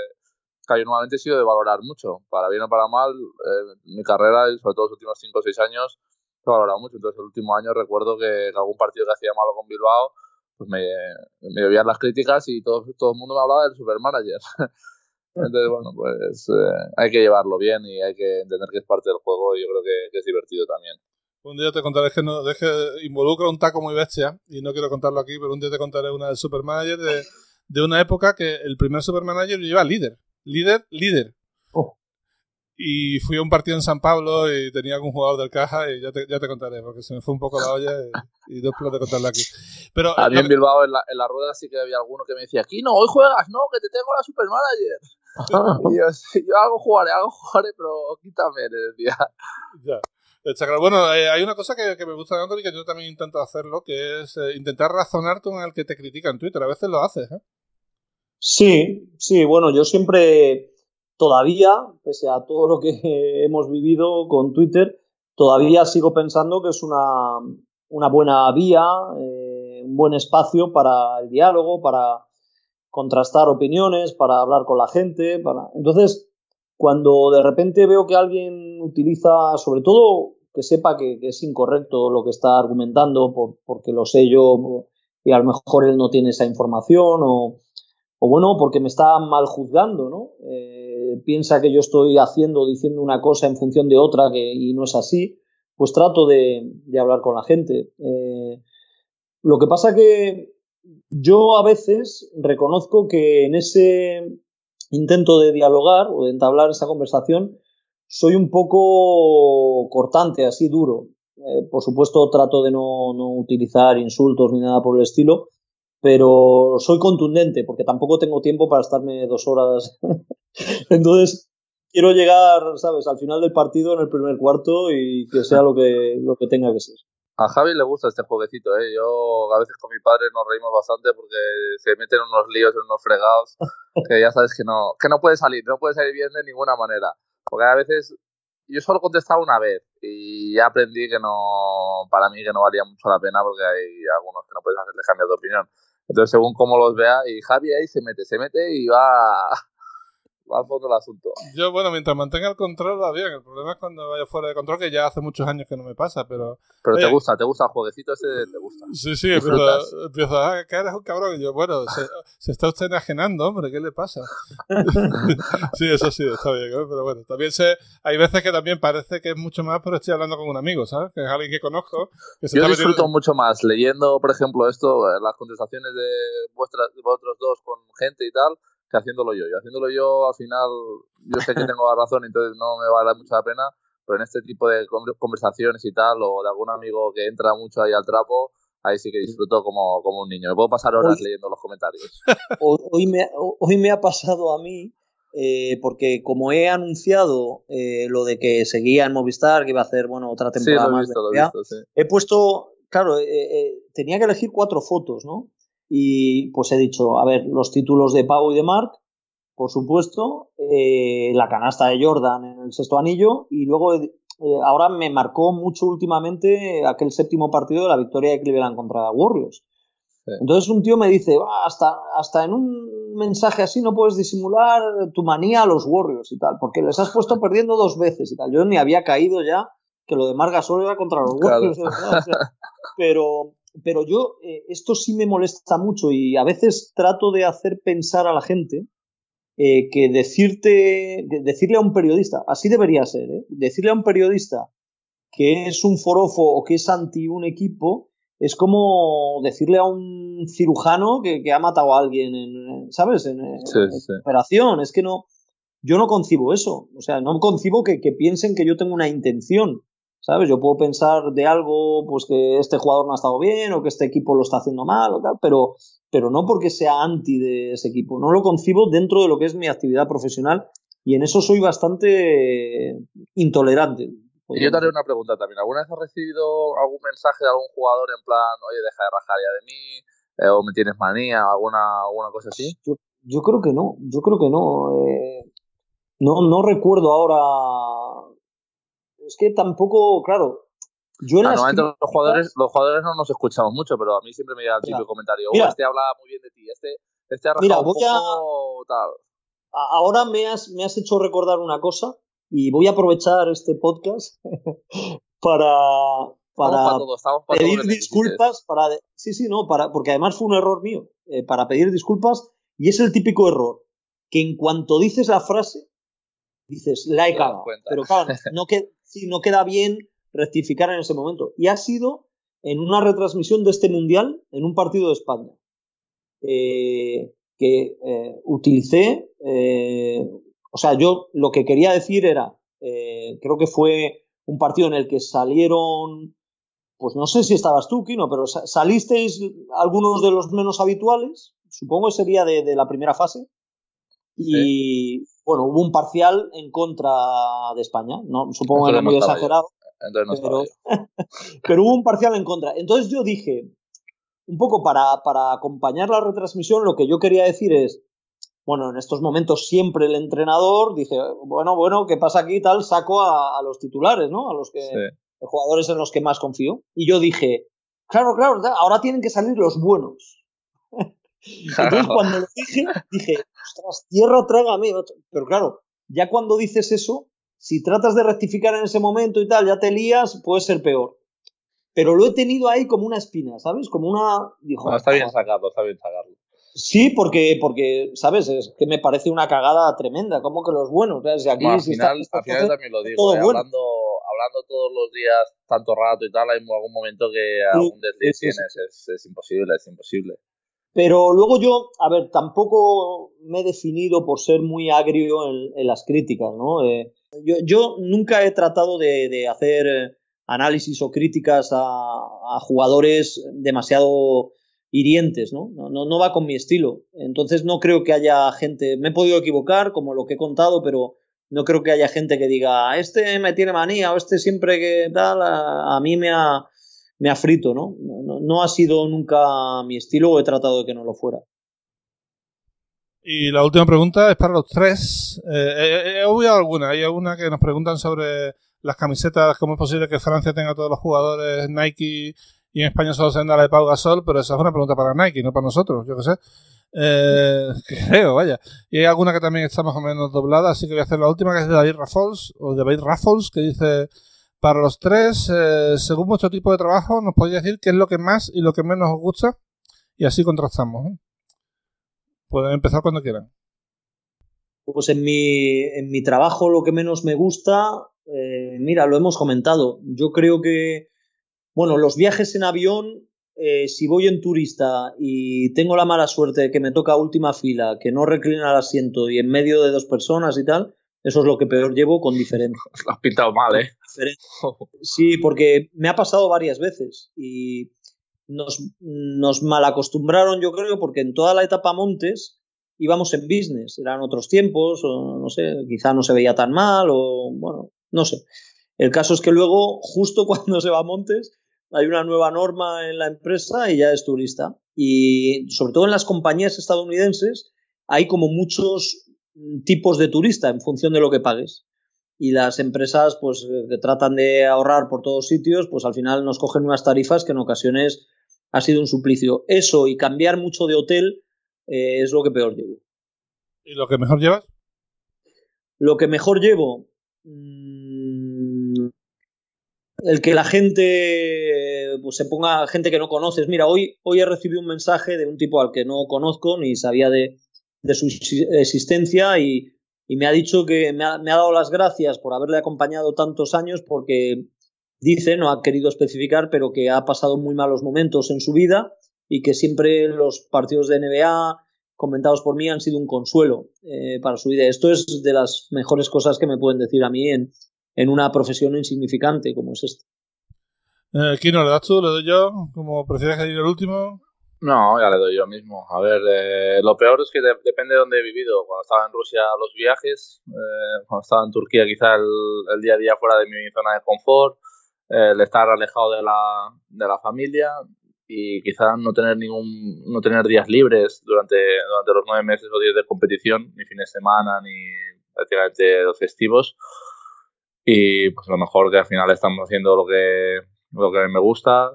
yo normalmente he sido de valorar mucho, para bien o para mal, eh, mi carrera, sobre todo los últimos 5 o 6 años, he valorado mucho. Entonces, el último año recuerdo que algún partido que hacía malo con Bilbao, pues me, me oían las críticas y todo, todo el mundo me hablaba del supermanager. <laughs> Entonces, bueno, pues eh, hay que llevarlo bien y hay que entender que es parte del juego y yo creo que, que es divertido también. Un día te contaré que no, deje, involucra un taco muy bestia y no quiero contarlo aquí, pero un día te contaré una del supermanager de, de una época que el primer supermanager lleva líder líder, líder. Y fui a un partido en San Pablo y tenía algún jugador del caja y ya te, ya te contaré, porque se me fue un poco la olla y, y después de contarlo aquí. Pero, a mí en Bilbao, en la, en la, rueda, sí que había alguno que me decía, aquí no, hoy juegas, no, que te tengo la supermanager. <laughs> y yo, yo algo jugaré, algo jugaré, pero quítame, le decía. Ya. Bueno, eh, hay una cosa que, que me gusta de Anthony, que yo también intento hacerlo, que es eh, intentar razonar con el que te critica en Twitter. A veces lo haces, ¿eh? Sí, sí, bueno, yo siempre, todavía, pese a todo lo que <laughs> hemos vivido con Twitter, todavía sigo pensando que es una, buena vía, eh, un buen espacio para el diálogo, para contrastar opiniones, para hablar con la gente. Entonces, cuando de repente veo que alguien utiliza, sobre todo que sepa que, es incorrecto lo que está argumentando, por, porque lo sé yo y a lo mejor él no tiene esa información o o bueno, porque me está mal juzgando, ¿no? Eh, piensa que yo estoy haciendo, diciendo una cosa en función de otra y no es así, pues trato de, hablar con la gente. Eh, lo que pasa que yo a veces reconozco que en ese intento de dialogar o de entablar esa conversación soy un poco cortante, así duro. Eh, por supuesto, trato de no, no utilizar insultos ni nada por el estilo, pero soy contundente porque tampoco tengo tiempo para estarme dos horas. Entonces, quiero llegar, ¿sabes?, al final del partido en el primer cuarto y que sea lo que, lo que tenga que ser. A Javi le gusta este jueguecito, ¿eh? Yo a veces con mi padre nos reímos bastante porque se meten unos líos, unos fregados, <laughs> que ya sabes que no, que no puede salir, no puede salir bien de ninguna manera. Porque a veces yo solo contestaba una vez y ya aprendí que no, para mí que no valía mucho la pena porque hay algunos que no puedes hacerle cambiar de opinión. Entonces, según cómo los vea, y Javi ahí se mete, se mete y va, va fondo del asunto. Yo, bueno, mientras mantenga el control va bien. El problema es cuando vaya fuera de control, que ya hace muchos años que no me pasa, pero... Pero te gusta, te gusta el jueguecito ese, te gusta. Sí, sí, pero empiezo a eres un cabrón. Y yo, bueno, <laughs> se, está usted enajenando, hombre, ¿qué le pasa? <laughs> sí, eso sí, está bien, ¿eh? pero bueno, también sé, hay veces que también parece que es mucho más, pero estoy hablando con un amigo, ¿sabes? Que es alguien que conozco. Que yo disfruto mucho más leyendo, por ejemplo, esto, eh, las contestaciones de, vuestras, de vosotros dos con gente y tal, que haciéndolo yo. Y haciéndolo yo, al final, yo sé que tengo la razón, entonces no me vale mucha la pena, pero en este tipo de conversaciones y tal, o de algún amigo que entra mucho ahí al trapo, ahí sí que disfruto como, como un niño. Me puedo pasar horas leyendo los comentarios. <laughs> Hoy me, hoy me ha pasado a mí, eh, porque como he anunciado eh, lo de que seguía en Movistar, que iba a hacer bueno otra temporada más, he puesto, claro, eh, tenía que elegir cuatro fotos, ¿no? Y pues he dicho, a ver, los títulos de Pau y de Marc, por supuesto, eh, la canasta de Jordan en el sexto anillo, y luego eh, ahora me marcó mucho últimamente aquel séptimo partido de la victoria de Cleveland contra Warriors. Entonces un tío me dice, hasta, hasta en un mensaje así no puedes disimular tu manía a los Warriors y tal, porque les has puesto perdiendo dos veces y tal. Yo ni había caído ya que lo de Margasol era contra los Warriors. <laughs> pero, pero yo, eh, esto sí me molesta mucho y a veces trato de hacer pensar a la gente eh, que decirte, decirle a un periodista, así debería ser, ¿eh? decirle a un periodista que es un forofo o que es anti un equipo, es como decirle a un cirujano que, ha matado a alguien, en, ¿sabes? En, operación. Es que no, yo no concibo eso. O sea, no concibo que, que, piensen que yo tengo una intención. ¿Sabes? Yo puedo pensar de algo, pues que este jugador no ha estado bien o que este equipo lo está haciendo mal o tal, pero, pero no porque sea anti de ese equipo. No lo concibo dentro de lo que es mi actividad profesional y en eso soy bastante intolerante. Y yo te haré una pregunta también. ¿Alguna vez has recibido algún mensaje de algún jugador en plan, oye, deja de rajar ya de mí, eh, o me tienes manía, alguna, alguna cosa así? Yo, creo que no, yo creo que no. Eh, no, no recuerdo ahora es que tampoco, claro. Yo en Normalmente los jugadores, los jugadores no nos escuchamos mucho, pero a mí siempre me llega el típico comentario. Oh, este habla muy bien de ti, este, este ha mira, voy a, tal. Ahora me has, me has hecho recordar una cosa y voy a aprovechar este podcast <laughs> para, para pedir disculpas. Para, sí, sí, no, para, porque además fue un error mío, eh, para pedir disculpas y es el típico error que en cuanto dices la frase, dices, la he cagado. Pero claro, <laughs> no, que, si no queda bien rectificar en ese momento. Y ha sido en una retransmisión de este mundial, en un partido de España, eh, que eh, utilicé, eh, o sea, yo lo que quería decir era, creo que fue un partido en el que salieron, pues no sé si estabas tú, Kino, pero salisteis algunos de los menos habituales, supongo que sería de, la primera fase, y bueno, hubo un parcial en contra de España, ¿no? supongo que era muy exagerado. <laughs> pero, hubo un parcial en contra. Entonces yo dije, un poco para, para acompañar la retransmisión, lo que yo quería decir es, bueno, en estos momentos siempre el entrenador dice, bueno, bueno, ¿qué pasa aquí? Tal, saco a, los titulares, ¿no? A los que, jugadores en los que más confío. Y yo dije, claro, claro, ahora tienen que salir los buenos. Entonces, cuando lo dije, dije, ostras, tierra, trágame. Pero claro, ya cuando dices eso, si tratas de rectificar en ese momento y tal, ya te lías, puede ser peor. Pero lo he tenido ahí como una espina, ¿sabes? Como una. Dijo, está bien sacarlo, está bien sacarlo. Sí, porque, porque, ¿sabes? Es que me parece una cagada tremenda. Como que los buenos. Aquí, al, final, al final también lo digo. Eh, hablando, hablando todos los días tanto rato y tal, hay algún momento que algún desliz tienes. Es, es imposible, es imposible. Pero luego yo, a ver, tampoco me he definido por ser muy agrio en, las críticas, ¿no? Eh, yo, nunca he tratado de, hacer eh, análisis o críticas a, jugadores demasiado hirientes, ¿no? ¿no? ¿no? va con mi estilo. Entonces no creo que haya gente, me he podido equivocar, como lo que he contado, pero no creo que haya gente que diga, este me tiene manía o este siempre que tal, a mí me ha, me ha frito, ¿no? ¿no? ha sido nunca mi estilo o he tratado de que no lo fuera. Y la última pregunta es para los tres. Eh, he, obviado alguna. Hay alguna que nos preguntan sobre las camisetas, cómo es posible que Francia tenga todos los jugadores Nike y en España solo se venda la de Pau Gasol, pero esa es una pregunta para Nike, no para nosotros, yo qué sé. Eh, <laughs> creo, vaya. Y hay alguna que también está más o menos doblada, así que voy a hacer la última, que es de David Raffles, o de David Raffles, que dice, para los tres, eh, según vuestro tipo de trabajo, nos podéis decir qué es lo que más y lo que menos os gusta y así contrastamos. ¿eh? Pueden empezar cuando quieran. Pues en mi, en mi trabajo lo que menos me gusta, eh, mira, lo hemos comentado. Yo creo que, bueno, los viajes en avión, si voy en turista y tengo la mala suerte de que me toca última fila, que no reclina el asiento y en medio de dos personas y tal, eso es lo que peor llevo con diferencia. <laughs> Lo has pintado mal, ¿eh? Sí, porque me ha pasado varias veces y nos, nos malacostumbraron, yo creo, porque en toda la etapa Montes íbamos en business. Eran otros tiempos, o no sé, quizá no se veía tan mal, o bueno, no sé. El caso es que luego, justo <laughs> cuando se va a Montes, hay una nueva norma en la empresa y ya es turista. Y sobre todo en las compañías estadounidenses hay como muchos tipos de turista en función de lo que pagues. Y las empresas, pues, que tratan de ahorrar por todos sitios, pues al final nos cogen unas tarifas que en ocasiones ha sido un suplicio. Eso y cambiar mucho de hotel eh, es lo que peor llevo. ¿Y lo que mejor llevas? Lo que mejor llevo. Mm, el que la gente pues, se ponga, gente que no conoces. Mira, hoy, hoy he recibido un mensaje de un tipo al que no conozco ni sabía de, de su existencia y, y, me ha dicho que me ha, me ha, dado las gracias por haberle acompañado tantos años porque dice, no ha querido especificar, pero que ha pasado muy malos momentos en su vida y que siempre los partidos de NBA comentados por mí han sido un consuelo eh, para su vida. Esto es de las mejores cosas que me pueden decir a mí en, en una profesión insignificante como es esta. Eh, Kino, ¿le das tú? ¿Le doy yo? ¿Como prefieres que el último? No, ya le doy yo mismo. A ver, eh, lo peor es que de, depende de dónde he vivido. Cuando estaba en Rusia, los viajes. Eh, cuando estaba en Turquía, quizá el, día a día fuera de mi zona de confort. Eh, el estar alejado de la, de la familia y quizá no tener ningún no tener días libres durante, durante los nueve meses o días de competición, ni fines de semana, ni prácticamente los festivos. Y pues lo mejor que al final estamos haciendo lo que, lo que me gusta.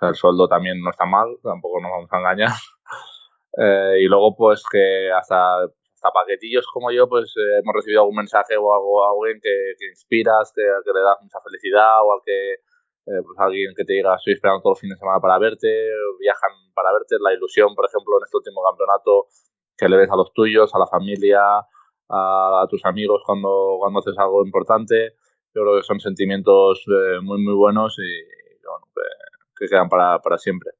El sueldo también no está mal, tampoco nos vamos a engañar. <laughs> Eh, y luego pues que hasta, hasta paquetillos como yo pues eh, hemos recibido algún mensaje o algo a alguien que, que inspiras, que, que, le das mucha felicidad o al que eh, pues alguien que te diga estoy esperando todo el fin de semana para verte, viajan para verte, la ilusión por ejemplo en este último campeonato que le ves a los tuyos, a la familia, a, tus amigos cuando, cuando haces algo importante. Yo creo que son sentimientos muy muy buenos y, y bueno, que, que quedan para, para siempre.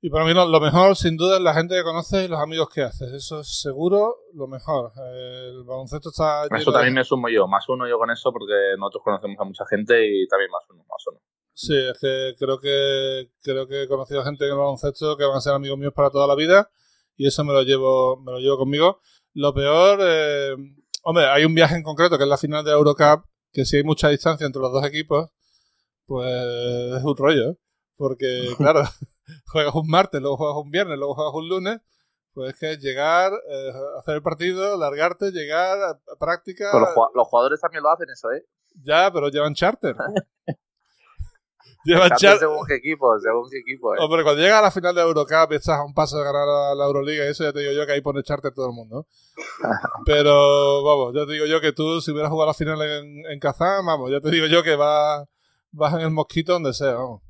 Y para mí lo, lo, mejor, sin duda, es la gente que conoces y los amigos que haces. Eso es seguro lo mejor. El baloncesto está... Eso también me sumo yo. Más uno yo con eso porque nosotros conocemos a mucha gente y también más uno, más uno. Sí, es que creo que creo que he conocido gente en el baloncesto que van a ser amigos míos para toda la vida y eso me lo llevo me lo llevo conmigo. Lo peor, eh, hombre, hay un viaje en concreto que es la final de Eurocup, que si hay mucha distancia entre los dos equipos, pues es un rollo, ¿eh? porque <laughs> claro, <laughs> juegas un martes, luego juegas un viernes, luego juegas un lunes, pues es que llegar, eh, hacer el partido, largarte, llegar a, a práctica. Pero los, los, jugadores también lo hacen eso, ¿eh? Ya, pero llevan charter. <laughs> llevan charter. Según qué equipo, según qué equipo. ¿eh? Hombre, cuando llegas a la final de Eurocup y estás a un paso de ganar a la Euroliga y eso, ya te digo yo que ahí pone charter todo el mundo. pero vamos, ya te digo yo que tú, si hubieras jugado la final en, en Kazán, vamos, ya te digo yo que vas, vas en el mosquito donde sea, vamos.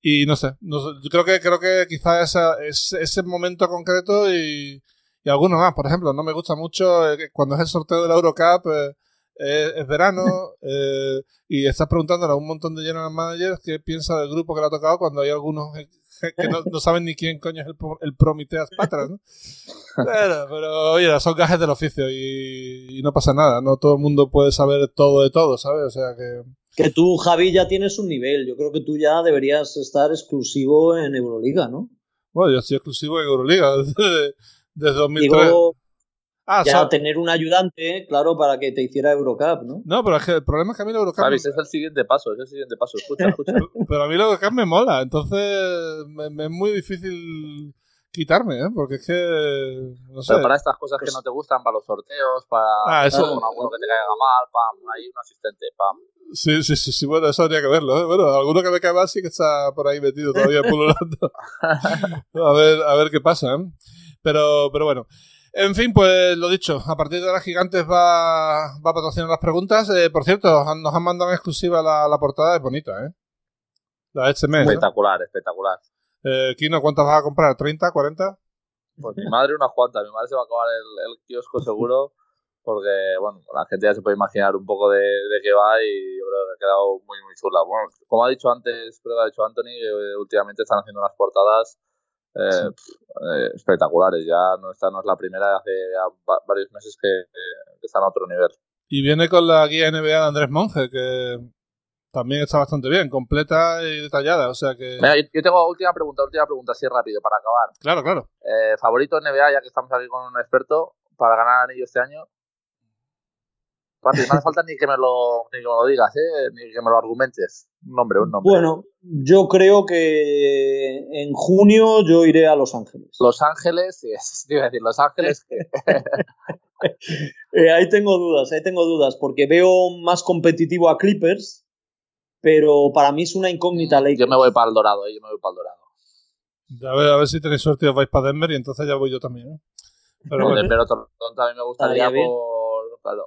Y no sé, no sé, yo creo que creo que quizás esa, ese, ese momento concreto y, y algunos más, por ejemplo, no me gusta mucho eh, cuando es el sorteo de la Eurocup, eh, es, es, verano <laughs> eh, y estás preguntándole a un montón de general managers qué piensa del grupo que le ha tocado cuando hay algunos que no, no saben ni quién coño es el, el Prometeas Patras, ¿no? Pero, pero oye, son gajes del oficio y, y no pasa nada, no todo el mundo puede saber todo de todo, ¿sabes? O sea que que tú, Javi, ya tienes un nivel. Yo creo que tú ya deberías estar exclusivo en Euroliga, ¿no? Bueno, yo estoy exclusivo en Euroliga <laughs> desde, desde 2003. Digo, ah, ya tener un ayudante, claro, para que te hiciera Eurocup, ¿no? No, pero es que el problema es que a mí la Eurocup... Javi, ese es el siguiente paso, es el siguiente paso. Escucha, <laughs> escucha. pero a mí la Eurocup me mola, entonces me, me es muy difícil quitarme, ¿eh? Porque es que. No sé. Pero para estas cosas que no te gustan, para los sorteos, para. Ah, eso. Con alguno que te caiga mal, pam, hay un asistente, pam. Sí, sí, sí, sí, bueno, eso habría que verlo. ¿eh? Bueno, alguno que me cae mal sí que está por ahí metido todavía pululando. <laughs> a, ver, a ver qué pasa, ¿eh? Pero, pero bueno. En fin, pues lo dicho, a partir de ahora Gigantes va, va a patrocinar las preguntas. Eh, por cierto, nos han mandado en exclusiva la, la portada, es bonita, ¿eh? La de este mes. Espectacular, ¿eh? espectacular. Eh, Kino, ¿cuántas vas a comprar? ¿30, 40? Pues mi madre unas cuantas. Mi madre se va a acabar el, el kiosco seguro porque, bueno, la gente ya se puede imaginar un poco de, de qué va y yo creo que ha quedado muy, muy chula. Bueno, como ha dicho antes, creo que ha dicho Anthony, eh, últimamente están haciendo unas portadas eh, sí. eh, espectaculares. Ya no, esta no es la primera, hace ya varios meses que, que están a otro nivel. Y viene con la guía NBA de Andrés Monge, que también está bastante bien, completa y detallada, o sea que... Mira, yo tengo última pregunta, última pregunta, así rápido, para acabar. Claro, claro. Eh, ¿Favorito NBA, ya que estamos aquí con un experto, para ganar anillo este año? No hace falta ni que me lo, ni que me lo digas, ¿eh? ni que me lo argumentes. Un nombre, un nombre. Bueno, yo creo que en junio yo iré a Los Ángeles. Los Ángeles, sí, <laughs> te iba a decir, Los Ángeles. <laughs> eh, ahí tengo dudas, ahí tengo dudas, porque veo más competitivo a Clippers, pero para mí es una incógnita. Lakers. Yo me voy para el Dorado, ¿eh? yo me voy para el Dorado. A ver, a ver si tenéis suerte y os vais para Denver y entonces ya voy yo también. ¿eh? Pero, bueno. también me gustaría por, claro,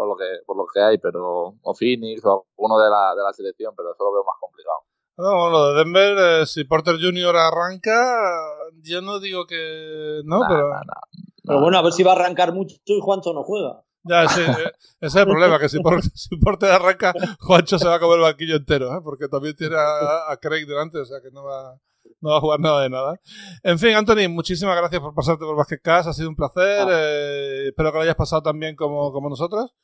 por lo que por lo que hay, pero o Phoenix o uno de la, de la selección, pero eso lo veo más complicado. No, lo de Denver, eh, si Porter Jr. arranca, yo no digo que no, pero... pero bueno, a ver si va a arrancar mucho y Juancho no juega. Ya, sí, eh, ese es el problema, que si, <laughs> Porter arranca, Juancho se va a comer el banquillo entero, ¿eh? porque también tiene a, Craig delante, o sea que no va, no va a jugar nada de nada. En fin, Anthony, muchísimas gracias por pasarte por Basket Cast, ha sido un placer, ah. espero que lo hayas pasado tan bien como, como nosotros.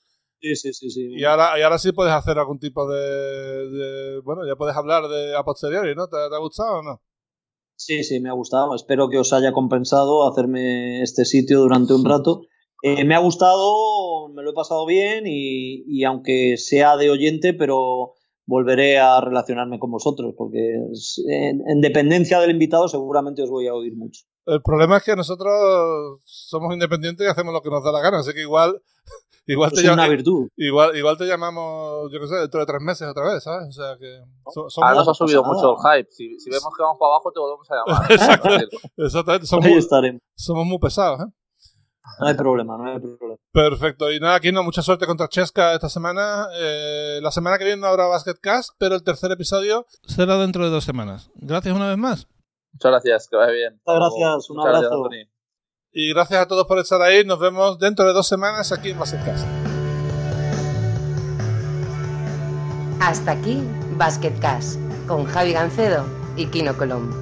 Sí, sí, sí, sí. Y ahora, y ahora sí puedes hacer algún tipo de, Bueno, ya puedes hablar de a posteriori, ¿no? ¿Te, ha gustado o no? Sí, sí, me ha gustado. Espero que os haya compensado hacerme este sitio durante un rato. Eh, me ha gustado, me lo he pasado bien y, y, aunque sea de oyente, pero volveré a relacionarme con vosotros porque en, dependencia del invitado seguramente os voy a oír mucho. El problema es que nosotros somos independientes y hacemos lo que nos da la gana, así que igual Igual te, una virtud. Igual, igual te llamamos, yo qué sé, dentro de tres meses otra vez, ¿sabes? O sea que. So, somos, Ahora nos ha subido mucho el hype. Si, si, vemos que vamos para abajo, te volvemos a llamar. <laughs> Exactamente. Somos, Ahí estaremos. Somos muy pesados, ¿eh? No hay problema, no hay problema. Perfecto. Y nada, aquí no, mucha suerte contra Chesca esta semana. Eh, la semana que viene no habrá Basketcast, pero el tercer episodio será dentro de dos semanas. Gracias una vez más. Muchas gracias, que vaya bien. Muchas gracias, un abrazo. Gracias, y gracias a todos por estar ahí. Nos vemos dentro de dos semanas aquí en Más en Hasta aquí Basket Cash con Javi Gancedo y Kino Colombo.